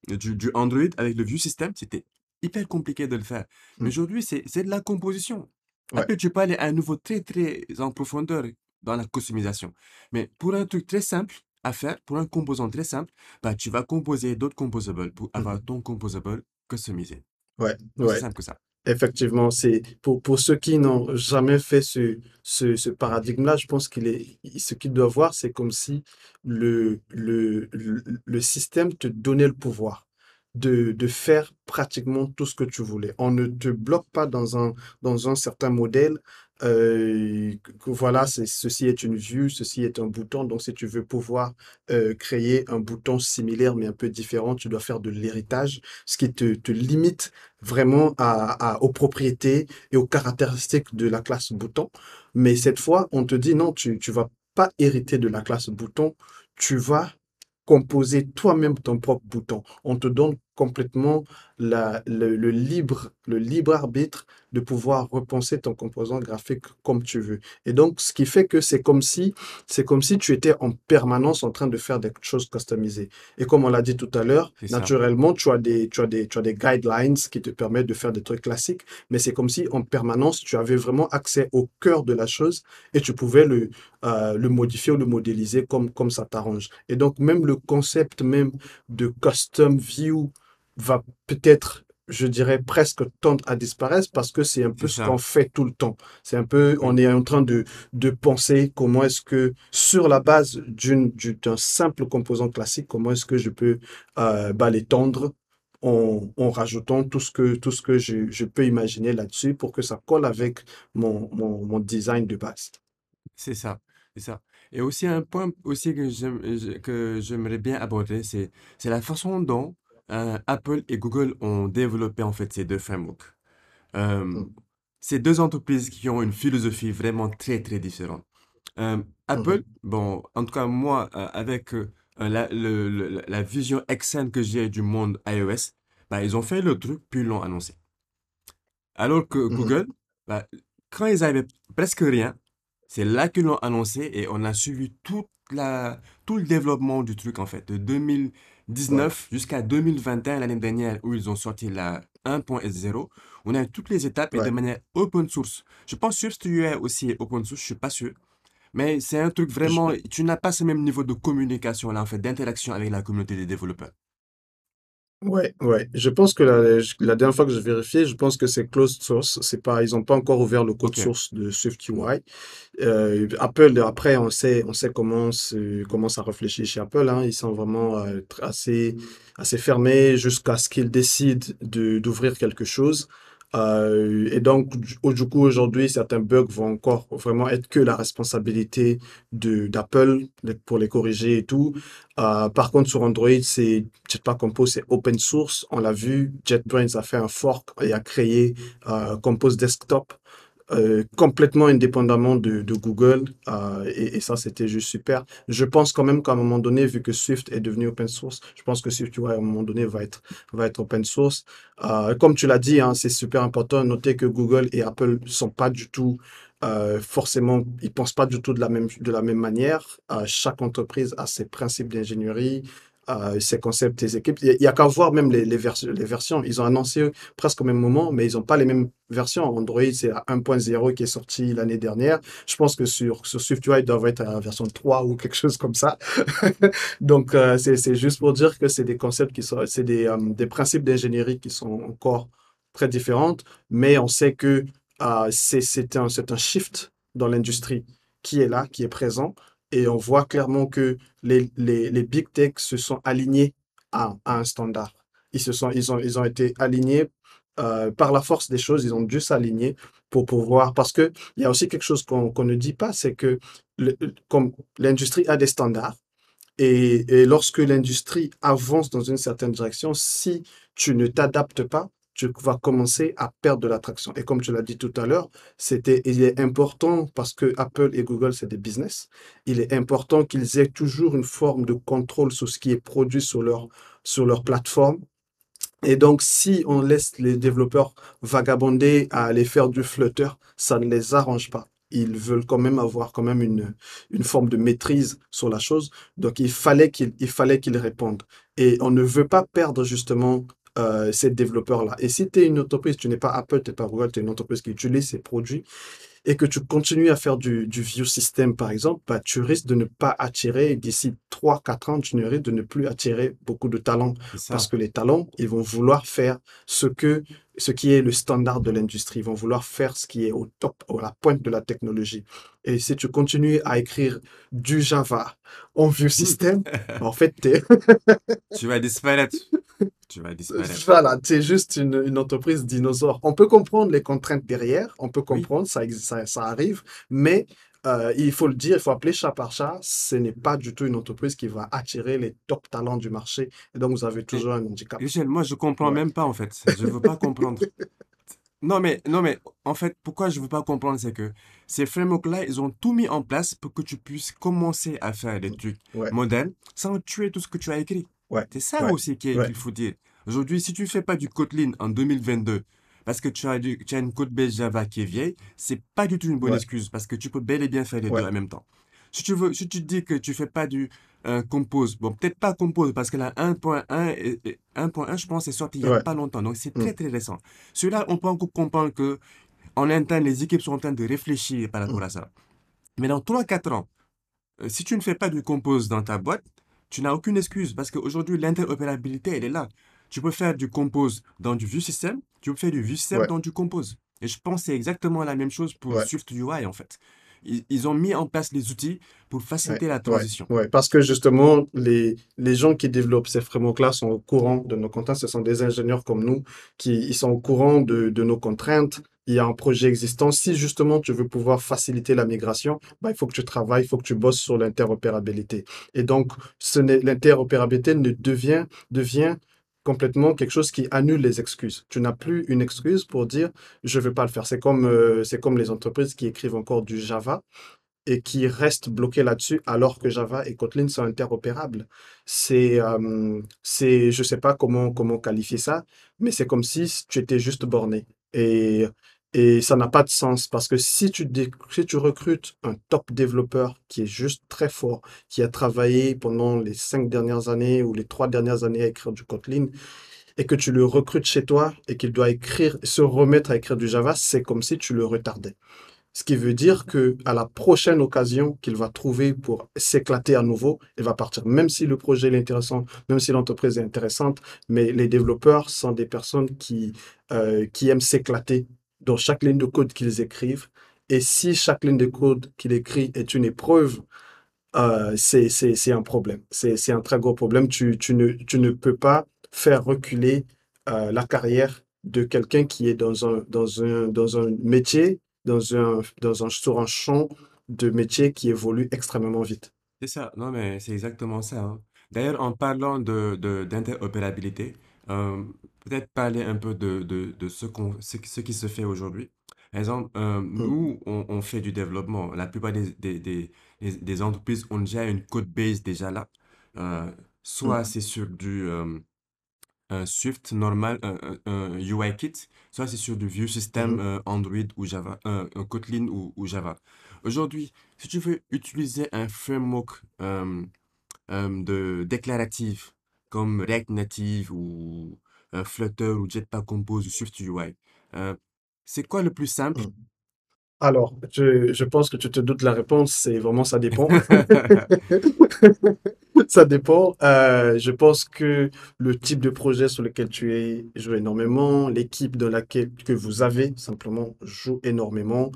du, du Android, avec le View System, c'était hyper compliqué de le faire. Mais mmh. aujourd'hui, c'est c'est de la composition. Après, tu peux aller à un niveau très, très en profondeur dans la customisation. Mais pour un truc très simple à faire, pour un composant très simple, bah, tu vas composer d'autres composables pour mmh avoir ton composable customisé. Ouais, C'est simple que ça. Effectivement, c'est pour, ceux qui n'ont jamais fait ce, paradigme-là, je pense qu'il est ce qu'ils doivent voir, c'est comme si le, le, le système te donnait le pouvoir de, de faire pratiquement tout ce que tu voulais. On ne te bloque pas dans un, dans un certain modèle euh, voilà, c'est, ceci est une vue, ceci est un bouton. Donc, si tu veux pouvoir euh, créer un bouton similaire mais un peu différent, tu dois faire de l'héritage, ce qui te, te limite vraiment à, à, aux propriétés et aux caractéristiques de la classe bouton. Mais cette fois, on te dit non, tu tu vas pas hériter de la classe bouton, tu vas composer toi-même ton propre bouton. On te donne complètement la, le, le libre, le libre arbitre de pouvoir repenser ton composant graphique comme tu veux. Et donc, ce qui fait que c'est comme si, c'est comme si tu étais en permanence en train de faire des choses customisées. Et comme on l'a dit tout à l'heure, naturellement, tu as des, tu as des, tu as des guidelines qui te permettent de faire des trucs classiques, mais c'est comme si en permanence, tu avais vraiment accès au cœur de la chose et tu pouvais le, euh, le modifier ou le modéliser comme, comme ça t'arrange. Et donc, même le concept même de custom view va peut-être, je dirais, presque tendre à disparaître parce que c'est un peu ce qu'on fait tout le temps. C'est un peu, on est en train de, de penser comment est-ce que, sur la base d'un simple composant classique, comment est-ce que je peux euh, bah, l'étendre en, en rajoutant tout ce que, tout ce que je, je peux imaginer là-dessus pour que ça colle avec mon, mon, mon design de base. C'est ça, c'est ça. Et aussi un point aussi que j'aime- je- que j'aimerais bien aborder, c'est c'est la façon dont euh, Apple et Google ont développé en fait ces deux frameworks. Euh, Mm. ces deux entreprises qui ont une philosophie vraiment très très différente. Euh, Apple, bon, en tout cas moi, avec la, le- le- la vision externe que j'ai du monde iOS, bah, ils ont fait le truc puis l'ont annoncé. Alors que Mhm. Google, bah, quand ils avaient presque rien, c'est là qu'ils l'ont annoncé et on a suivi toute la, tout le développement du truc en fait, de Ouais, 2019 jusqu'à 2021, l'année dernière, où ils ont sorti la 1.0. On a toutes les étapes et de ouais. manière open source. Je pense que SwiftUI aussi est open source, je suis pas sûr. Mais c'est un truc Je- vraiment, tu n'as pas ce même niveau de communication là, en fait, d'interaction avec la communauté des développeurs. Ouais, ouais. Je pense que la, la dernière fois que j'ai vérifié, je pense que c'est closed source. C'est pas, ils n'ont pas encore ouvert le code Ok, source de SwiftUI. Euh, Apple, après, on sait, on sait comment, c'est- comment ça réfléchit chez Apple, hein. Ils sont vraiment euh, tr- assez, assez fermés jusqu'à ce qu'ils décident de, d'ouvrir quelque chose. Euh, et donc, du coup, aujourd'hui, certains bugs vont encore vraiment être que la responsabilité d'Apple pour les corriger et tout. Euh, par contre, sur Android, c'est Jetpack Compose, c'est open source. On l'a vu, JetBrains a fait un fork et a créé euh, Compose Desktop euh, complètement indépendamment de, Google. euh, et, ça, c'était juste super. Je pense quand même qu'à un moment donné, vu que Swift est devenu open source, je pense que Swift, à un moment donné, va être, va être open source. Euh, comme tu l'as dit, hein, c'est super important. Notez que Google et Apple sont pas du tout forcément, ils pensent pas du tout de la même, de la même manière. Chaque entreprise a ses principes d'ingénierie. Ses concepts, ses équipes. Il n'y a, qu'à voir même les, les, vers- les versions. Ils ont annoncé presque au même moment, mais ils n'ont pas les mêmes versions. Android, c'est la 1.0 qui est sorti l'année dernière. Je pense que sur, sur SwiftUI, il doit être à version 3 ou quelque chose comme ça. Donc, euh, c'est, juste pour dire que c'est des concepts qui sont, c'est des, euh, des principes d'ingénierie qui sont encore très différents, mais on sait que euh, c'est, un, un shift dans l'industrie qui est là, qui est présent, et on voit clairement que les, les, les big tech se sont alignés à, un standard. Ils se sont, ils ont, ils ont été alignés euh, par la force des choses, ils ont dû s'aligner pour pouvoir, parce que il y a aussi quelque chose qu'on qu'on ne dit pas, c'est que l'industrie a des standards, et, et lorsque l'industrie avance dans une certaine direction, si tu ne t'adaptes pas, tu vas commencer à perdre de l'attraction. Et comme tu l'as dit tout à l'heure, c'était, il est important parce que Apple et Google, c'est des business. Il est important qu'ils aient toujours une forme de contrôle sur ce qui est produit sur leur, sur leur plateforme. Et donc, si on laisse les développeurs vagabonder à aller faire du Flutter, ça ne les arrange pas. Ils veulent quand même avoir quand même une, une forme de maîtrise sur la chose. Donc, il fallait qu'ils, il fallait qu'ils répondent. Et on ne veut pas perdre justement euh, ces développeurs-là. Et si tu es une entreprise, tu n'es pas Apple, tu n'es pas Google, tu es une entreprise qui utilise ces produits, et que tu continues à faire du, du view system, par exemple, bah, tu risques de ne pas attirer, d'ici 3-4 ans, tu ne risques de ne plus attirer beaucoup de talents. Parce que les talents, ils vont vouloir faire ce que, ce qui est le standard de l'industrie. Ils vont vouloir faire ce qui est au top, à la pointe de la technologie. Et si tu continues à écrire du Java en view system, bah, en fait, Tu vas disparaître. Tu vas disparaître. Voilà, c'est juste une, une entreprise dinosaure. On peut comprendre les contraintes derrière, on peut Oui, comprendre, ça, ça, ça arrive, mais euh, il faut le dire, il faut appeler chat par chat, ce n'est pas du tout une entreprise qui va attirer les top talents du marché. Et donc, vous avez et toujours un handicap. Michel, moi je comprends Ouais. même pas en fait. Je veux pas comprendre. Non mais, non mais, en fait, pourquoi je veux pas comprendre, c'est que ces frameworks-là, ils ont tout mis en place pour que tu puisses commencer à faire des trucs Ouais, modernes sans tuer tout ce que tu as écrit. Ouais, C'est ça ouais, aussi qui est- ouais. qu'il faut dire. Aujourd'hui, si tu fais pas du Kotlin en 2022, parce que tu as, du, tu as une code base Java qui est vieille, c'est pas du tout une bonne excuse, parce que tu peux bel et bien faire les deux en même temps. Si tu veux, si tu dis que tu fais pas du euh, Compose, bon, peut-être pas Compose, parce que la 1.1, et- et 1.1, je pense, est sorti il y a pas longtemps, donc c'est mm, très très récent. Celui-là, on peut encore comprendre que en interne, les équipes sont en train de réfléchir par rapport mm. à ça. Mais dans trois quatre ans, euh, si tu ne fais pas du Compose dans ta boîte, tu n'as aucune excuse parce qu'aujourd'hui, l'interopérabilité, elle est là. Tu peux faire du Compose dans du Vue System, tu peux faire du Vue System Ouais, dans du Compose. Et je pense que c'est exactement la même chose pour ouais. Swift UI en fait. Ils, ils ont mis en place les outils pour Ouais, faciliter la transition. ouais, parce que justement, les, les gens qui développent ces frameworks-là sont au courant de nos contraintes. Ce sont des ingénieurs comme nous qui ils sont au courant de, de nos contraintes. Il y a un projet existant. Si justement tu veux pouvoir faciliter la migration, bah, il faut que tu travailles, il faut que tu bosses sur l'interopérabilité. Et donc, ce n'est, l'interopérabilité ne devient, devient complètement quelque chose qui annule les excuses. Tu n'as plus une excuse pour dire je ne veux pas le faire. C'est comme, euh, comme les entreprises qui écrivent encore du Java et qui restent bloqués là-dessus alors que Java et Kotlin sont interopérables. Euh, je sais pas comment, comment qualifier ça, mais c'est comme si tu étais juste borné. Et, et ça n'a pas de sens parce que si tu, si tu recrutes un top développeur qui est juste très fort, qui a travaillé pendant les cinq dernières années ou les trois dernières années à écrire du Kotlin, et que tu le recrutes chez toi et qu'il doit écrire, se remettre à écrire du Java, c'est comme si tu le retardais. Ce qui veut dire que à la prochaine occasion qu'il va trouver pour s'éclater à nouveau, il va partir. Même si le projet est intéressant, même si l'entreprise est intéressante, mais les développeurs sont des personnes qui, euh, qui aiment s'éclater dans chaque ligne de code qu'ils écrivent. Et si chaque ligne de code qu'il écrit est une épreuve, euh, c'est, un problème. C'est, un très gros problème. Tu, tu ne, tu ne peux pas faire reculer euh, la carrière de quelqu'un qui est dans un, dans un, dans un métier, dans un, dans un, sur un champ de métier qui évolue extrêmement vite. C'est ça, non mais c'est exactement ça. hein. D'ailleurs, en parlant de, de- d'interopérabilité, euh, peut-être parler un peu de, de, de ce qu'on, ce, qui ce qui se fait aujourd'hui. Par exemple, euh, Mm, nous, on, on fait du développement. La plupart des, des, des, entreprises ont déjà une code base déjà là. Euh, soit mm, c'est sur du euh, Swift normal, un, un- un UI kit, soit c'est sur du System, mhm, euh, Android ou Java, Kotlin ou, ou Java. Aujourd'hui, si tu veux utiliser un framework de déclaratif comme React Native ou euh, Flutter ou Jetpack Compose ou Swift UI, euh, c'est quoi le plus simple? mm. Alors, je, je pense que tu te doutes la réponse, c'est vraiment ça dépend. Ça dépend. Euh, je pense que le type de projet sur lequel tu es joue énormément, l'équipe dans laquelle que vous avez simplement joue énormément.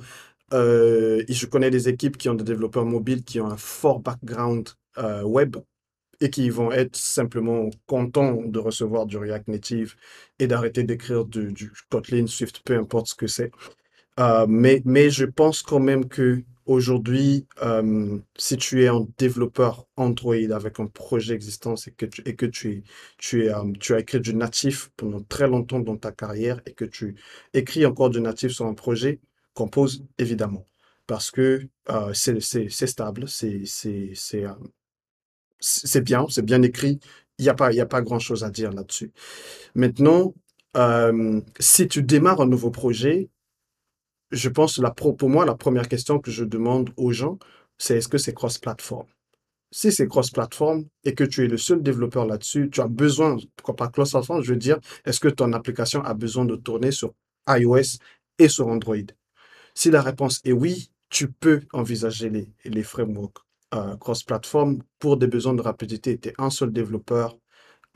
Euh, et je connais des équipes qui ont des développeurs mobiles qui ont un fort background euh, web et qui vont être simplement contents de recevoir du React Native et d'arrêter d'écrire du, Kotlin, Swift, peu importe ce que c'est. Euh, mais, mais je pense quand même que aujourd'hui, euh, si tu es un développeur Android avec un projet existant et que tu, et que tu, tu, es, euh, tu as écrit du natif pendant très longtemps dans ta carrière et que tu écris encore du natif sur un projet, compose évidemment. Parce que euh, c'est stable, c'est, c'est, bien, c'est bien écrit. Il n'y a pas, a pas grand-chose à dire là-dessus. Maintenant, si tu démarres un nouveau projet, je pense, la pro- pour moi, la première question que je demande aux gens, c'est est-ce que c'est cross-platform? Si c'est cross-platform et que tu es le seul développeur là-dessus, tu as besoin, pourquoi pas cross-platform, je veux dire, est-ce que ton application a besoin de tourner sur iOS et sur Android? Si la réponse est oui, tu peux envisager les frameworks euh, cross-platform pour des besoins de rapidité. Tu es un seul développeur,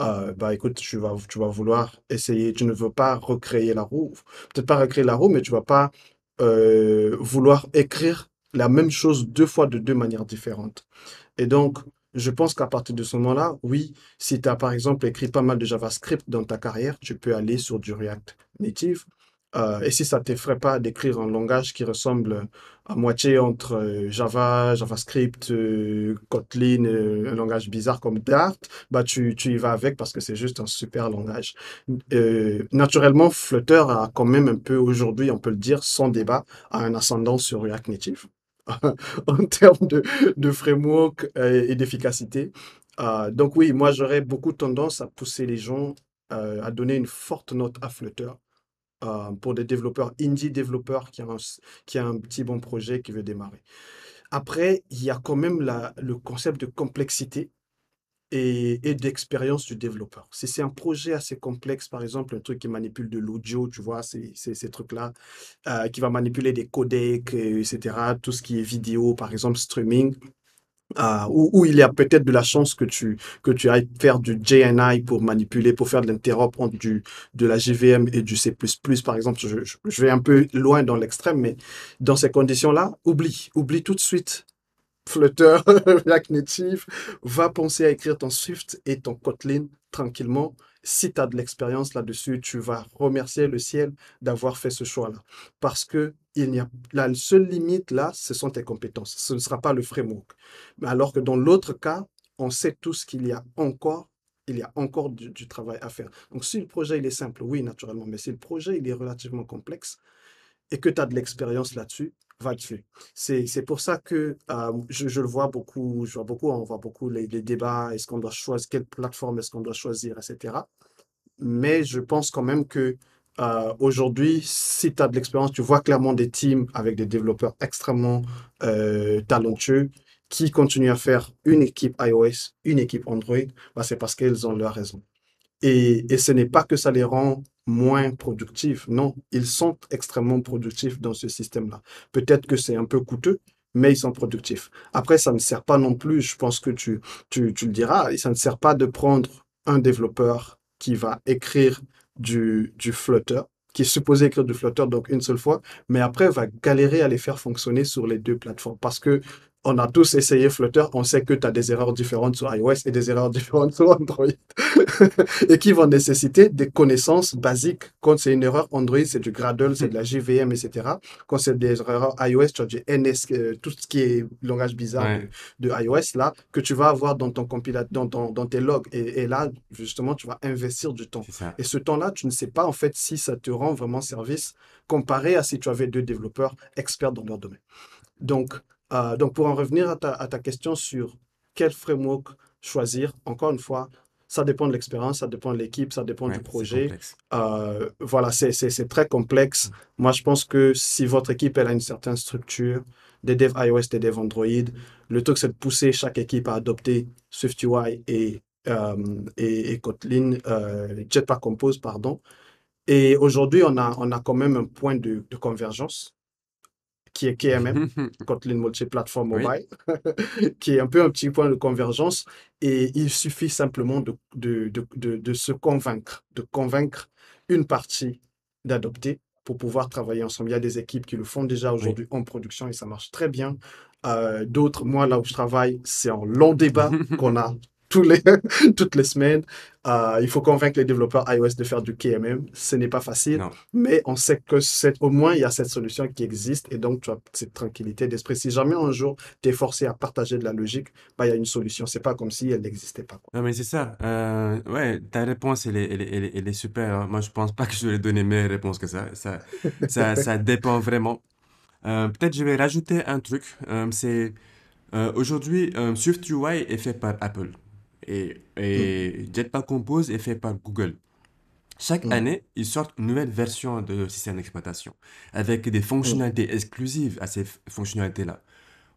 euh, bah écoute, tu vas, tu vas vouloir essayer, tu ne veux pas recréer la roue. Peut-être pas recréer la roue, mais tu vas pas euh, vouloir écrire la même chose deux fois de deux manières différentes. Et donc, je pense qu'à partir de ce moment-là, oui, si tu as par exemple écrit pas mal de JavaScript dans ta carrière, tu peux aller sur du React Native. Euh, et si ça ne t'effraie pas d'écrire un langage qui ressemble à moitié entre euh, Java, JavaScript, euh, Kotlin, un langage bizarre comme Dart, bah tu, tu y vas avec parce que c'est juste un super langage. Naturellement, Flutter a quand même un peu aujourd'hui, on peut le dire, sans débat, un ascendant sur React Native en termes de, framework et d'efficacité. Donc oui, moi j'aurais beaucoup tendance à pousser les gens a donné une forte note à Flutter euh, pour des développeurs, indie développeurs qui ont un, qui a un petit bon projet qui veut démarrer. Après, il y a quand même le concept de complexité et, et d'expérience du développeur. Si c'est un projet assez complexe, par exemple, un truc qui manipule de l'audio, tu vois, ces, trucs-là, euh, qui va manipuler des codecs, etc., tout ce qui est vidéo, par exemple, streaming, euh, où, où il y a peut-être de la chance que tu, que tu ailles faire du JNI pour manipuler, pour faire de l'interop entre du, de la JVM et du C++, par exemple. Je, je, vais un peu loin dans l'extrême, mais dans ces conditions-là, oublie, oublie tout de suite Flutter, React va penser à écrire ton Swift et ton Kotlin tranquillement. Si tu as de l'expérience là-dessus, tu vas remercier le ciel d'avoir fait ce choix-là. Parce que il n'y a, la seule limite là, ce sont tes compétences. Ce ne sera pas le framework. Alors que dans l'autre cas, on sait tous qu'il y a encore il y a encore du, du, travail à faire. Donc, si le projet il est simple, oui, naturellement, mais si le projet il est relativement complexe et que tu as de l'expérience là-dessus, va dessus. C'est, c'est pour ça que euh, je, je, le vois beaucoup, je vois beaucoup, on voit beaucoup les, les débats, est-ce qu'on doit choisir, quelle plateforme est-ce qu'on doit choisir, etc. Mais je pense quand même que euh, aujourd'hui, si tu as de l'expérience, tu vois clairement des teams avec des développeurs extrêmement euh, talentueux qui continuent à faire une équipe iOS, une équipe Android, bah c'est parce qu'ils ont leur raison. Et, et ce n'est pas que ça les rend moins productifs. Non, ils sont extrêmement productifs dans ce système-là. Peut-être que c'est un peu coûteux, mais ils sont productifs. Après, ça ne sert pas non plus, je pense que tu, tu, tu le diras, ça ne sert pas de prendre un développeur qui va écrire du, du Flutter, qui est supposé écrire du Flutter donc une seule fois, mais après va galérer à les faire fonctionner sur les deux plateformes parce que on a tous essayé Flutter, on sait que tu as des erreurs différentes sur iOS et des erreurs différentes sur Android. et qui vont nécessiter des connaissances basiques. Quand c'est une erreur Android, c'est du Gradle, c'est de la JVM, etc. Quand c'est des erreurs iOS, tu as du NS, euh, tout ce qui est langage bizarre ouais. de, de, iOS, là, que tu vas avoir dans ton compilateur, dans, dans, dans, tes logs. Et, et, là, justement, tu vas investir du temps. Et ce temps-là, tu ne sais pas, en fait, si ça te rend vraiment service comparé à si tu avais deux développeurs experts dans leur domaine. Donc, euh, donc, pour en revenir à ta, à ta, question sur quel framework choisir, encore une fois, ça dépend de l'expérience, ça dépend de l'équipe, ça dépend ouais, du projet. Euh, voilà, c'est très complexe. Mmh. Moi, je pense que si votre équipe elle a une certaine structure, des devs iOS, des devs Android, le truc, c'est de pousser chaque équipe à adopter SwiftUI et, euh, et, et, Kotlin, Jetpack Compose, pardon. Et aujourd'hui, on a, on a quand même un point de, de convergence qui est KMM, Kotlin Multi-Platform Mobile, oui. qui est un peu un petit point de convergence. Et il suffit simplement de, de, de, de, de se convaincre, de convaincre une partie d'adopter pour pouvoir travailler ensemble. Il y a des équipes qui le font déjà aujourd'hui oui. en production et ça marche très bien. Euh, D'autres, moi, là où je travaille, c'est en long débat qu'on a tous les, toutes les semaines. Euh, il faut convaincre les développeurs iOS de faire du KMM. Ce n'est pas facile, non. mais on sait que au moins il y a cette solution qui existe et donc tu as cette tranquillité d'esprit. Si jamais un jour tu es forcé à partager de la logique, bah, il y a une solution. C'est pas comme si elle n'existait pas. Quoi. Non, mais c'est ça. Euh, ouais, ta réponse, elle est, elle est, elle est, elle est super. Hein. Moi, je pense pas que je vais donner meilleure réponse que ça. Ça, ça, ça dépend vraiment. Euh, Peut-être je vais rajouter un truc. C'est aujourd'hui, SwiftUI est fait par Apple et, et mm. Jetpack Compose est fait par Google. Chaque mm. année, ils sortent une nouvelle version de système d'exploitation avec des fonctionnalités mm. exclusives à ces fonctionnalités-là.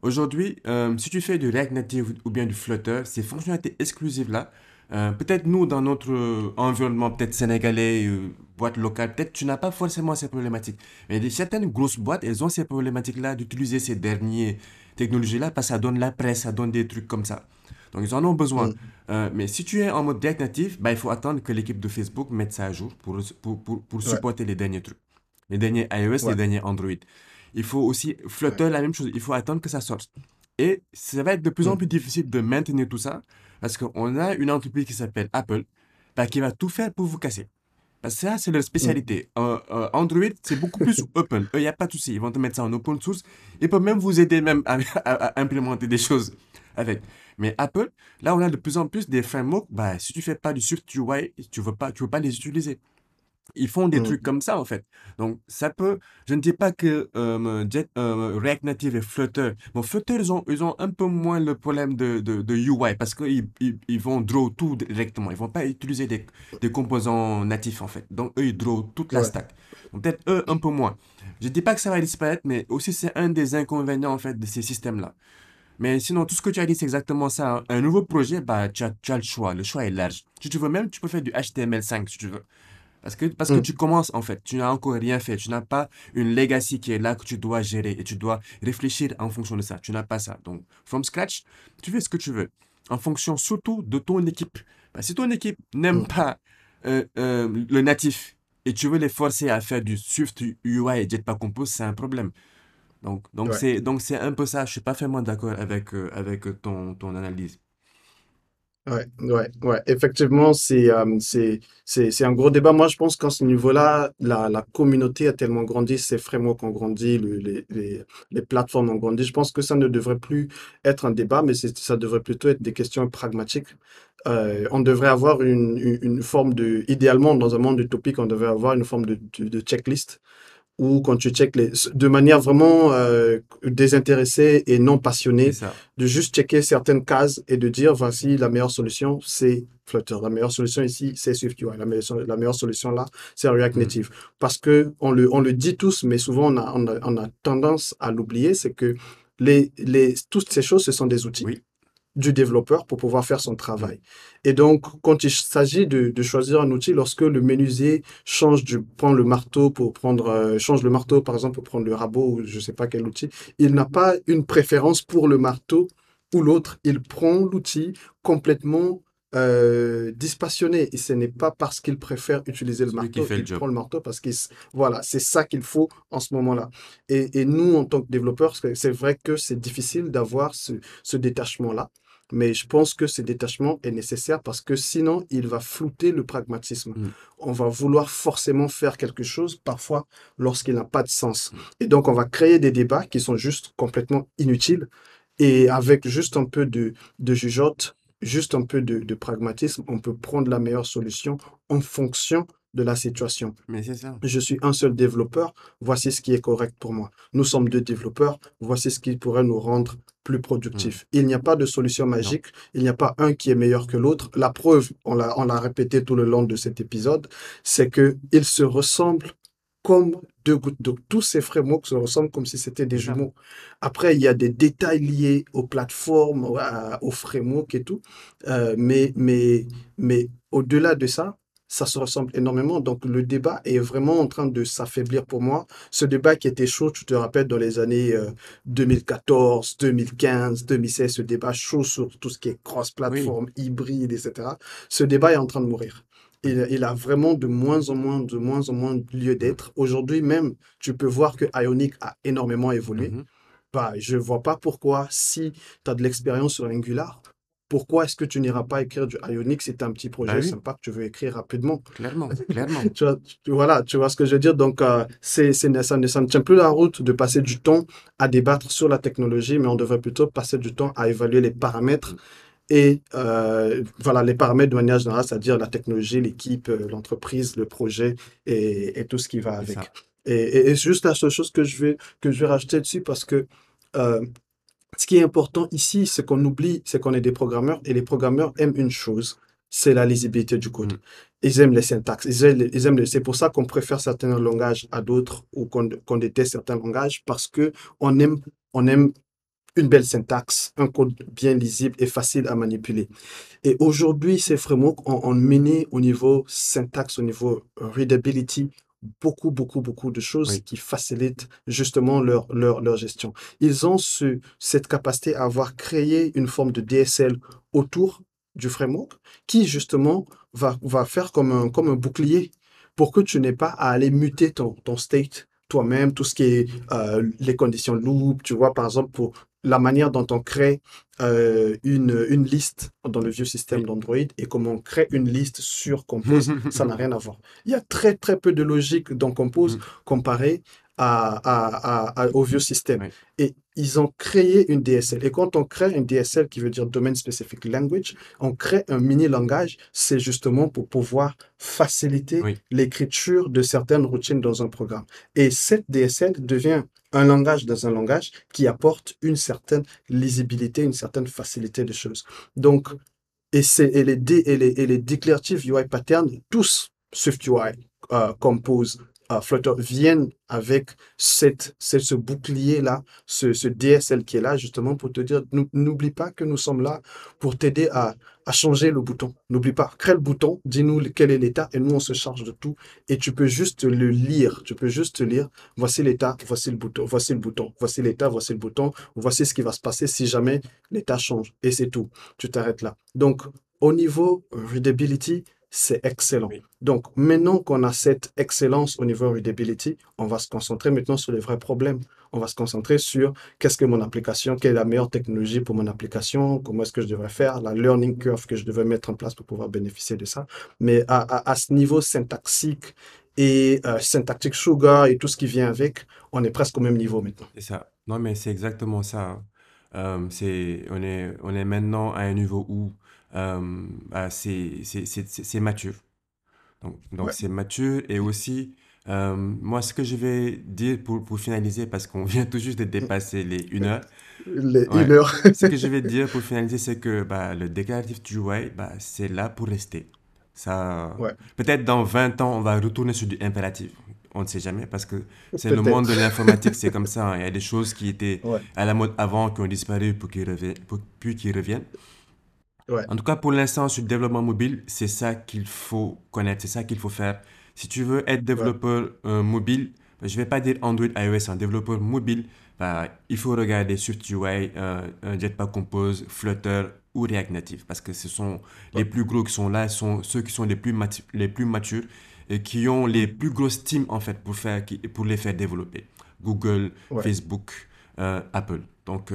Aujourd'hui, euh, si tu fais du React Native ou bien du Flutter, ces fonctionnalités exclusives-là, euh, peut-être nous, dans notre environnement, peut-être sénégalais, euh, boîte locale, peut-être tu n'as pas forcément ces problématiques. Mais certaines grosses boîtes, elles ont ces problématiques-là d'utiliser ces dernières technologies-là parce que ça donne la presse, ça donne des trucs comme ça. Donc, ils en ont besoin. Mm. Euh, mais si tu es en mode React Native, bah, il faut attendre que l'équipe de Facebook mette ça à jour pour, pour, pour, pour supporter ouais. les derniers trucs. Les derniers iOS, ouais. les derniers Android. Il faut aussi Flutter, ouais. la même chose. Il faut attendre que ça sorte. Et ça va être de plus en mm. plus difficile de maintenir tout ça parce qu'on a une entreprise qui s'appelle Apple bah, qui va tout faire pour vous casser. Parce que ça, c'est leur spécialité. Mm. Euh, euh, Android, c'est beaucoup plus open. Il n'y a pas de souci. Ils vont te mettre ça en open source. Ils peuvent même vous aider même à, à, à implémenter des choses avec. Mais Apple, là, on a de plus en plus des frameworks. Bah, si tu fais pas du Swift UI, tu veux pas, tu veux pas les utiliser. Ils font des Mm. trucs comme ça, en fait. Donc, ça peut. Je ne dis pas que euh, Jet, euh, React Native et Flutter. Bon, Flutter, ils ont, ils ont un peu moins le problème de, de, de UI parce qu'ils ils, ils vont draw tout directement. Ils vont pas utiliser des, des composants natifs, en fait. Donc, eux, ils draw toute la Ouais. stack. Donc, peut-être eux, un peu moins. Je dis pas que ça va disparaître, mais aussi, c'est un des inconvénients, en fait, de ces systèmes-là. Mais sinon, tout ce que tu as dit, c'est exactement ça. hein. Un nouveau projet, bah, tu as, tu as le choix. Le choix est large. Si tu veux même, tu peux faire du HTML5 si tu veux. Parce que, parce que Mm. tu commences, en fait. Tu n'as encore rien fait. Tu n'as pas une legacy qui est là que tu dois gérer et tu dois réfléchir en fonction de ça. Tu n'as pas ça. Donc, from scratch, tu fais ce que tu veux. En fonction surtout de ton équipe. Bah, si ton équipe n'aime Mm. pas euh, euh, le natif et tu veux les forcer à faire du Swift UI et Jetpack Compose, c'est un problème. Donc, donc Ouais. c'est donc c'est un peu ça. Je suis pas vraiment d'accord avec euh, avec ton ton analyse. Ouais, ouais, ouais. Effectivement, c'est euh, c'est c'est c'est un gros débat. Moi, je pense qu'à ce niveau-là, la la communauté a tellement grandi, ces frameworks ont grandi, le- les les les plateformes ont grandi. Je pense que ça ne devrait plus être un débat, mais c'est- ça devrait plutôt être des questions pragmatiques. Euh, on devrait avoir une, une une forme de, idéalement dans un monde utopique, on devrait avoir une forme de de, de checklist où quand tu checkes les de manière vraiment euh, désintéressée et non passionnée de juste checker certaines cases et de dire voici la meilleure solution, c'est Flutter. La meilleure solution ici, c'est SwiftUI. La meilleure, la meilleure solution là, c'est React Mm. Native. Parce que on le, on le dit tous, mais souvent on a, on a, on a tendance à l'oublier, c'est que les, les, toutes ces choses, ce sont des outils Oui. Du développeur pour pouvoir faire son travail. Et donc, quand il s'agit de, de choisir un outil, lorsque le menuisier change de prend le marteau pour prendre, euh, change le marteau par exemple pour prendre le rabot ou je sais pas quel outil, il n'a pas une préférence pour le marteau ou l'autre. Il prend l'outil complètement euh, dispassionné. Et ce n'est pas parce qu'il préfère utiliser le marteau qu'il prend le marteau parce qu'il voilà, c'est ça qu'il faut en ce moment-là. Et, et nous, en tant que développeurs, c'est c'est vrai que c'est difficile d'avoir ce, ce détachement-là. Mais je pense que ce détachement est nécessaire parce que sinon, il va flouter le pragmatisme. Mm. On va vouloir forcément faire quelque chose, parfois lorsqu'il n'a pas de sens. Et donc, on va créer des débats qui sont juste complètement inutiles. Et avec juste un peu de, de jugeote, juste un peu de, de pragmatisme, on peut prendre la meilleure solution en fonction de la situation. Mais c'est ça. Je suis un seul développeur, voici ce qui est correct pour moi. Nous sommes deux développeurs, voici ce qui pourrait nous rendre plus productifs. Il n'y a pas de solution magique, il n'y a pas un qui est meilleur que l'autre. La preuve, on l'a, répété tout le long de cet épisode, c'est que ils se ressemblent comme deux gouttes d'eau. Tous ces frameworks se ressemblent comme si c'était des jumeaux. Après, il y a des détails liés aux plateformes, à- aux frameworks et tout. Euh, mais, mais, mais au-delà de ça, ça se ressemble énormément. Donc, le débat est vraiment en train de s'affaiblir pour moi. Ce débat qui était chaud, tu te rappelles, dans les années euh, 2014, 2015, 2016, ce débat chaud sur tout ce qui est cross-platform, hybride, etc. Ce débat est en train de mourir. Il, il a vraiment de moins en moins, de moins en moins lieu d'être. Aujourd'hui même, tu peux voir que Ionic a énormément évolué. Mhm. Bah, je vois pas pourquoi, si tu as de l'expérience sur Angular, pourquoi est-ce que tu n'iras pas écrire du Ionic? As un petit projet Bah oui. sympa que tu veux écrire rapidement? Clairement, clairement. Tu vois, tu- voilà, tu vois ce que je veux dire? Donc, euh, c'est, c'est, ça, ne- tient plus la route de passer du temps à débattre sur la technologie, mais on devrait plutôt passer du temps à évaluer les paramètres et euh, voilà, les paramètres de manière générale, c'est-à-dire la technologie, l'équipe, euh, l'entreprise, le projet et, et tout ce qui va C'est avec. ça. Et, et, et c'est juste la seule chose que je vais, que je vais rajouter dessus parce que euh, ce qui est important ici, c'est qu'on oublie, c'est qu'on est des programmeurs et les programmeurs aiment une chose, c'est la lisibilité du code. Mm. Ils aiment les syntaxes, ils aiment, ils c'est pour ça qu'on préfère certains langages à d'autres ou qu'on qu'on déteste certains langages parce que on aime, on aime une belle syntaxe, un code bien lisible et facile à manipuler. Et aujourd'hui, ces frameworks ont, ont mené au niveau syntaxe, au niveau readability, beaucoup, beaucoup, beaucoup de choses Oui. qui facilitent justement leur, leur, leur gestion. Ils ont ce, cette capacité à avoir créé une forme de DSL autour du framework qui justement va, va faire comme un, comme un bouclier pour que tu n'aies pas à aller muter ton, ton state toi-même, tout ce qui est euh, les conditions loop, tu vois, par exemple, pour la manière dont on crée euh, une, une liste dans le vieux système d'Android et comment on crée une liste sur Compose, ça n'a rien à voir. Il y a très très peu de logique dans Compose Au vieux système. Et ils ont créé une DSL. Et quand on crée une DSL qui veut dire Domain Specific Language, on crée un mini langage. C'est justement pour pouvoir faciliter l'écriture de certaines routines dans un programme. Et cette DSL devient un langage dans un langage qui apporte une certaine lisibilité, une certaine facilité des choses. Donc, et, et, les, et, les, et les declarative UI patterns, tous SwiftUI, euh, Compose, Flutter viennent avec cette, ce bouclier-là, ce, ce, DSL qui est là justement pour te dire, n'oublie pas que nous sommes là pour t'aider à, à, changer le bouton. N'oublie pas, crée le bouton, dis-nous quel est l'état et nous on se charge de tout et tu peux juste le lire. Tu peux juste lire, voici l'état, voici le bouton, voici le bouton, voici l'état, voici le bouton, voici ce qui va se passer si jamais l'état change et c'est tout. Tu t'arrêtes là. Donc, au niveau readability, c'est excellent. Donc, maintenant qu'on a cette excellence au niveau readability, on va se concentrer maintenant sur les vrais problèmes. On va se concentrer sur qu'est-ce que mon application, quelle est la meilleure technologie pour mon application, comment est-ce que je devrais faire, la learning curve que je devrais mettre en place pour pouvoir bénéficier de ça. Mais à, ce niveau syntaxique et euh, syntactic sugar et tout ce qui vient avec, on est presque au même niveau maintenant. C'est ça. Non, mais c'est exactement ça. Hein. Euh, c'est, on est, on est maintenant à un niveau où c'est mature. Donc, donc c'est mature et aussi, euh, moi, ce que je vais dire pour, pour finaliser, parce qu'on vient tout juste de dépasser les une heure. Les une heure. ce que je vais dire pour finaliser, c'est que bah, le déclaratif du UI, bah, c'est là pour rester. Ça, peut-être dans 20 ans, on va retourner sur du impératif. On ne sait jamais parce que c'est le monde de l'informatique, c'est comme ça. Hein. Il y a des choses qui étaient à la mode avant, qui ont disparu pour qu'ils reviennent, puis qui reviennent. En tout cas, pour l'instant, sur le développement mobile, c'est ça qu'il faut connaître, c'est ça qu'il faut faire. Si tu veux être développeur euh, mobile, je ne vais pas dire Android, iOS, un développeur mobile, bah, il faut regarder sur UI, euh, Jetpack Compose, Flutter ou React Native, parce que ce sont les plus gros qui sont là, sont ceux qui sont les plus, les plus matures et qui ont les plus grosses teams en fait pour, faire, pour les faire développer. Google, Facebook, euh, Apple. Donc,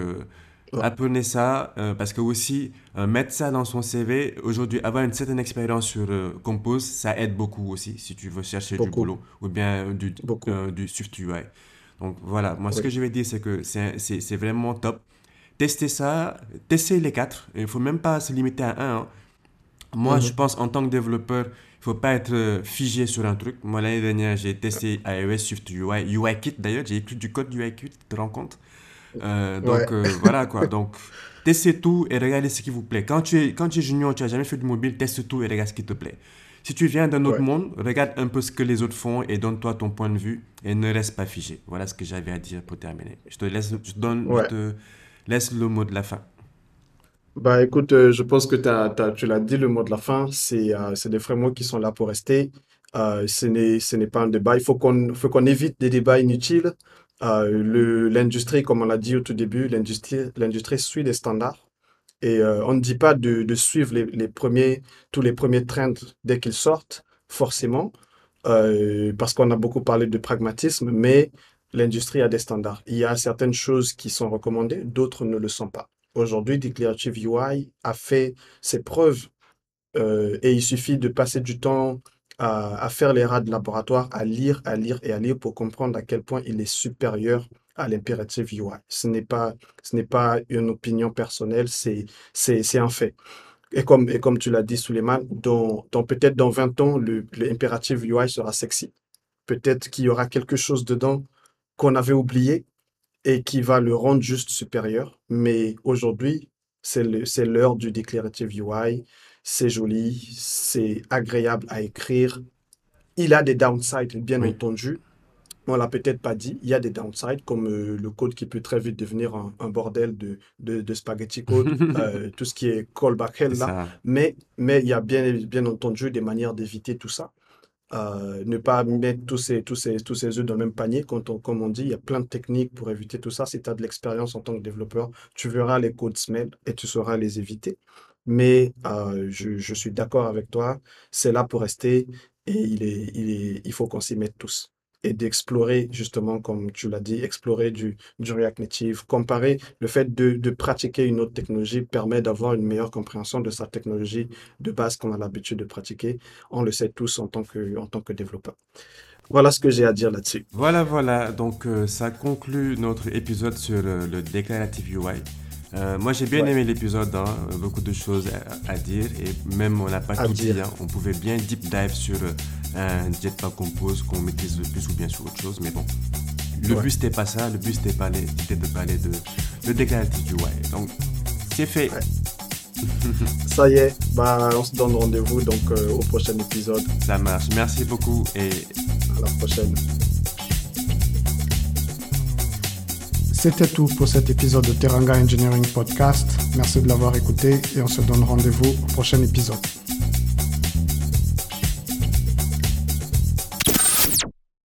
apprenez ça euh, parce que aussi euh, mettre ça dans son CV aujourd'hui avoir une certaine expérience sur euh, Compose ça aide beaucoup aussi si tu veux chercher du boulot ou bien du du Swift UI donc voilà. Moi ce que je vais dire c'est que c'est vraiment top. Testez ça testez les quatre il faut même pas se limiter à un hein. moi mhm. je pense en tant que développeur il faut pas être figé sur un truc. Moi l'année dernière j'ai testé iOS Swift UI UIKit d'ailleurs j'ai écrit du code UIKit tu te rends compte? Euh, donc euh, voilà quoi. Donc testez tout et regardez ce qui vous plaît. Quand tu es, quand tu es junior, tu n'as jamais fait du mobile, teste tout et regarde ce qui te plaît. Si tu viens d'un autre monde, regarde un peu ce que les autres font et donne-toi ton point de vue et ne reste pas figé. Voilà ce que j'avais à dire pour terminer. Je te laisse, je donne, je te laisse le mot de la fin. Bah écoute, euh, je pense que tu l'as dit, le mot de la fin, c'est c'est des frameworks qui sont là pour rester. ce n'est pas un débat. Il faut qu'on qu'on évite des débats inutiles. Euh, l'industrie, comme on l'a dit au tout début, l'industrie, suit des standards. Et euh, on ne dit pas de, de suivre les, les, premiers, tous les premiers trends dès qu'ils sortent, forcément, euh, parce qu'on a beaucoup parlé de pragmatisme, mais l'industrie a des standards. Il y a certaines choses qui sont recommandées, d'autres ne le sont pas. Aujourd'hui, Declarative UI a fait ses preuves euh, et il suffit de passer du temps à, faire les rats de laboratoire, à lire, à lire et à lire pour comprendre à quel point il est supérieur à l'impérative UI. Ce n'est pas, pas une opinion personnelle, c'est, un fait. Et comme, et comme tu l'as dit, Suleiman, dans, dans peut-être dans 20 ans, l'impérative UI sera sexy. Peut-être qu'il y aura quelque chose dedans qu'on avait oublié et qui va le rendre juste supérieur. Mais aujourd'hui, c'est l'heure du declarative UI c'est joli, c'est agréable à écrire. Il a des downsides, bien entendu. On l'a peut-être pas dit. Il y a des downsides, comme euh, le code qui peut très vite devenir un, bordel de, de, spaghetti code, euh, tout ce qui est callback hell là. Mais, mais il y a bien, bien entendu des manières d'éviter tout ça. Euh, ne pas mettre tous ces, tous, ces, tous ces œufs dans le même panier. Quand on, comme on dit, il y a plein de techniques pour éviter tout ça. Si tu as de l'expérience en tant que développeur, tu verras les codes smell et tu sauras les éviter mais euh, je, suis d'accord avec toi, c'est là pour rester et il, faut qu'on s'y mette tous. Et d'explorer, justement, comme tu l'as dit, explorer du, du React Native, comparer le fait de, pratiquer une autre technologie permet d'avoir une meilleure compréhension de sa technologie de base qu'on a l'habitude de pratiquer. On le sait tous en tant que, développeur. Voilà ce que j'ai à dire là-dessus. Voilà, voilà. Donc, euh, ça conclut notre épisode sur euh, le déclaratif UI. Euh, moi, j'ai bien aimé l'épisode, hein. beaucoup de choses à, dire et même on n'a pas tout dit. Hein. On pouvait bien deep dive sur un Jetpack Compose qu'on maîtrise le plus ou bien sur autre chose, mais bon. Le but, c'était pas ça. Le but, c'était de parler de, de déclaratif UI. Donc, c'est fait. Ça y est, bah, on se donne rendez-vous donc euh, au prochain épisode. Ça marche. Merci beaucoup et à la prochaine. C'était tout pour cet épisode de Teranga Engineering Podcast. Merci de l'avoir écouté et on se donne rendez-vous au prochain épisode.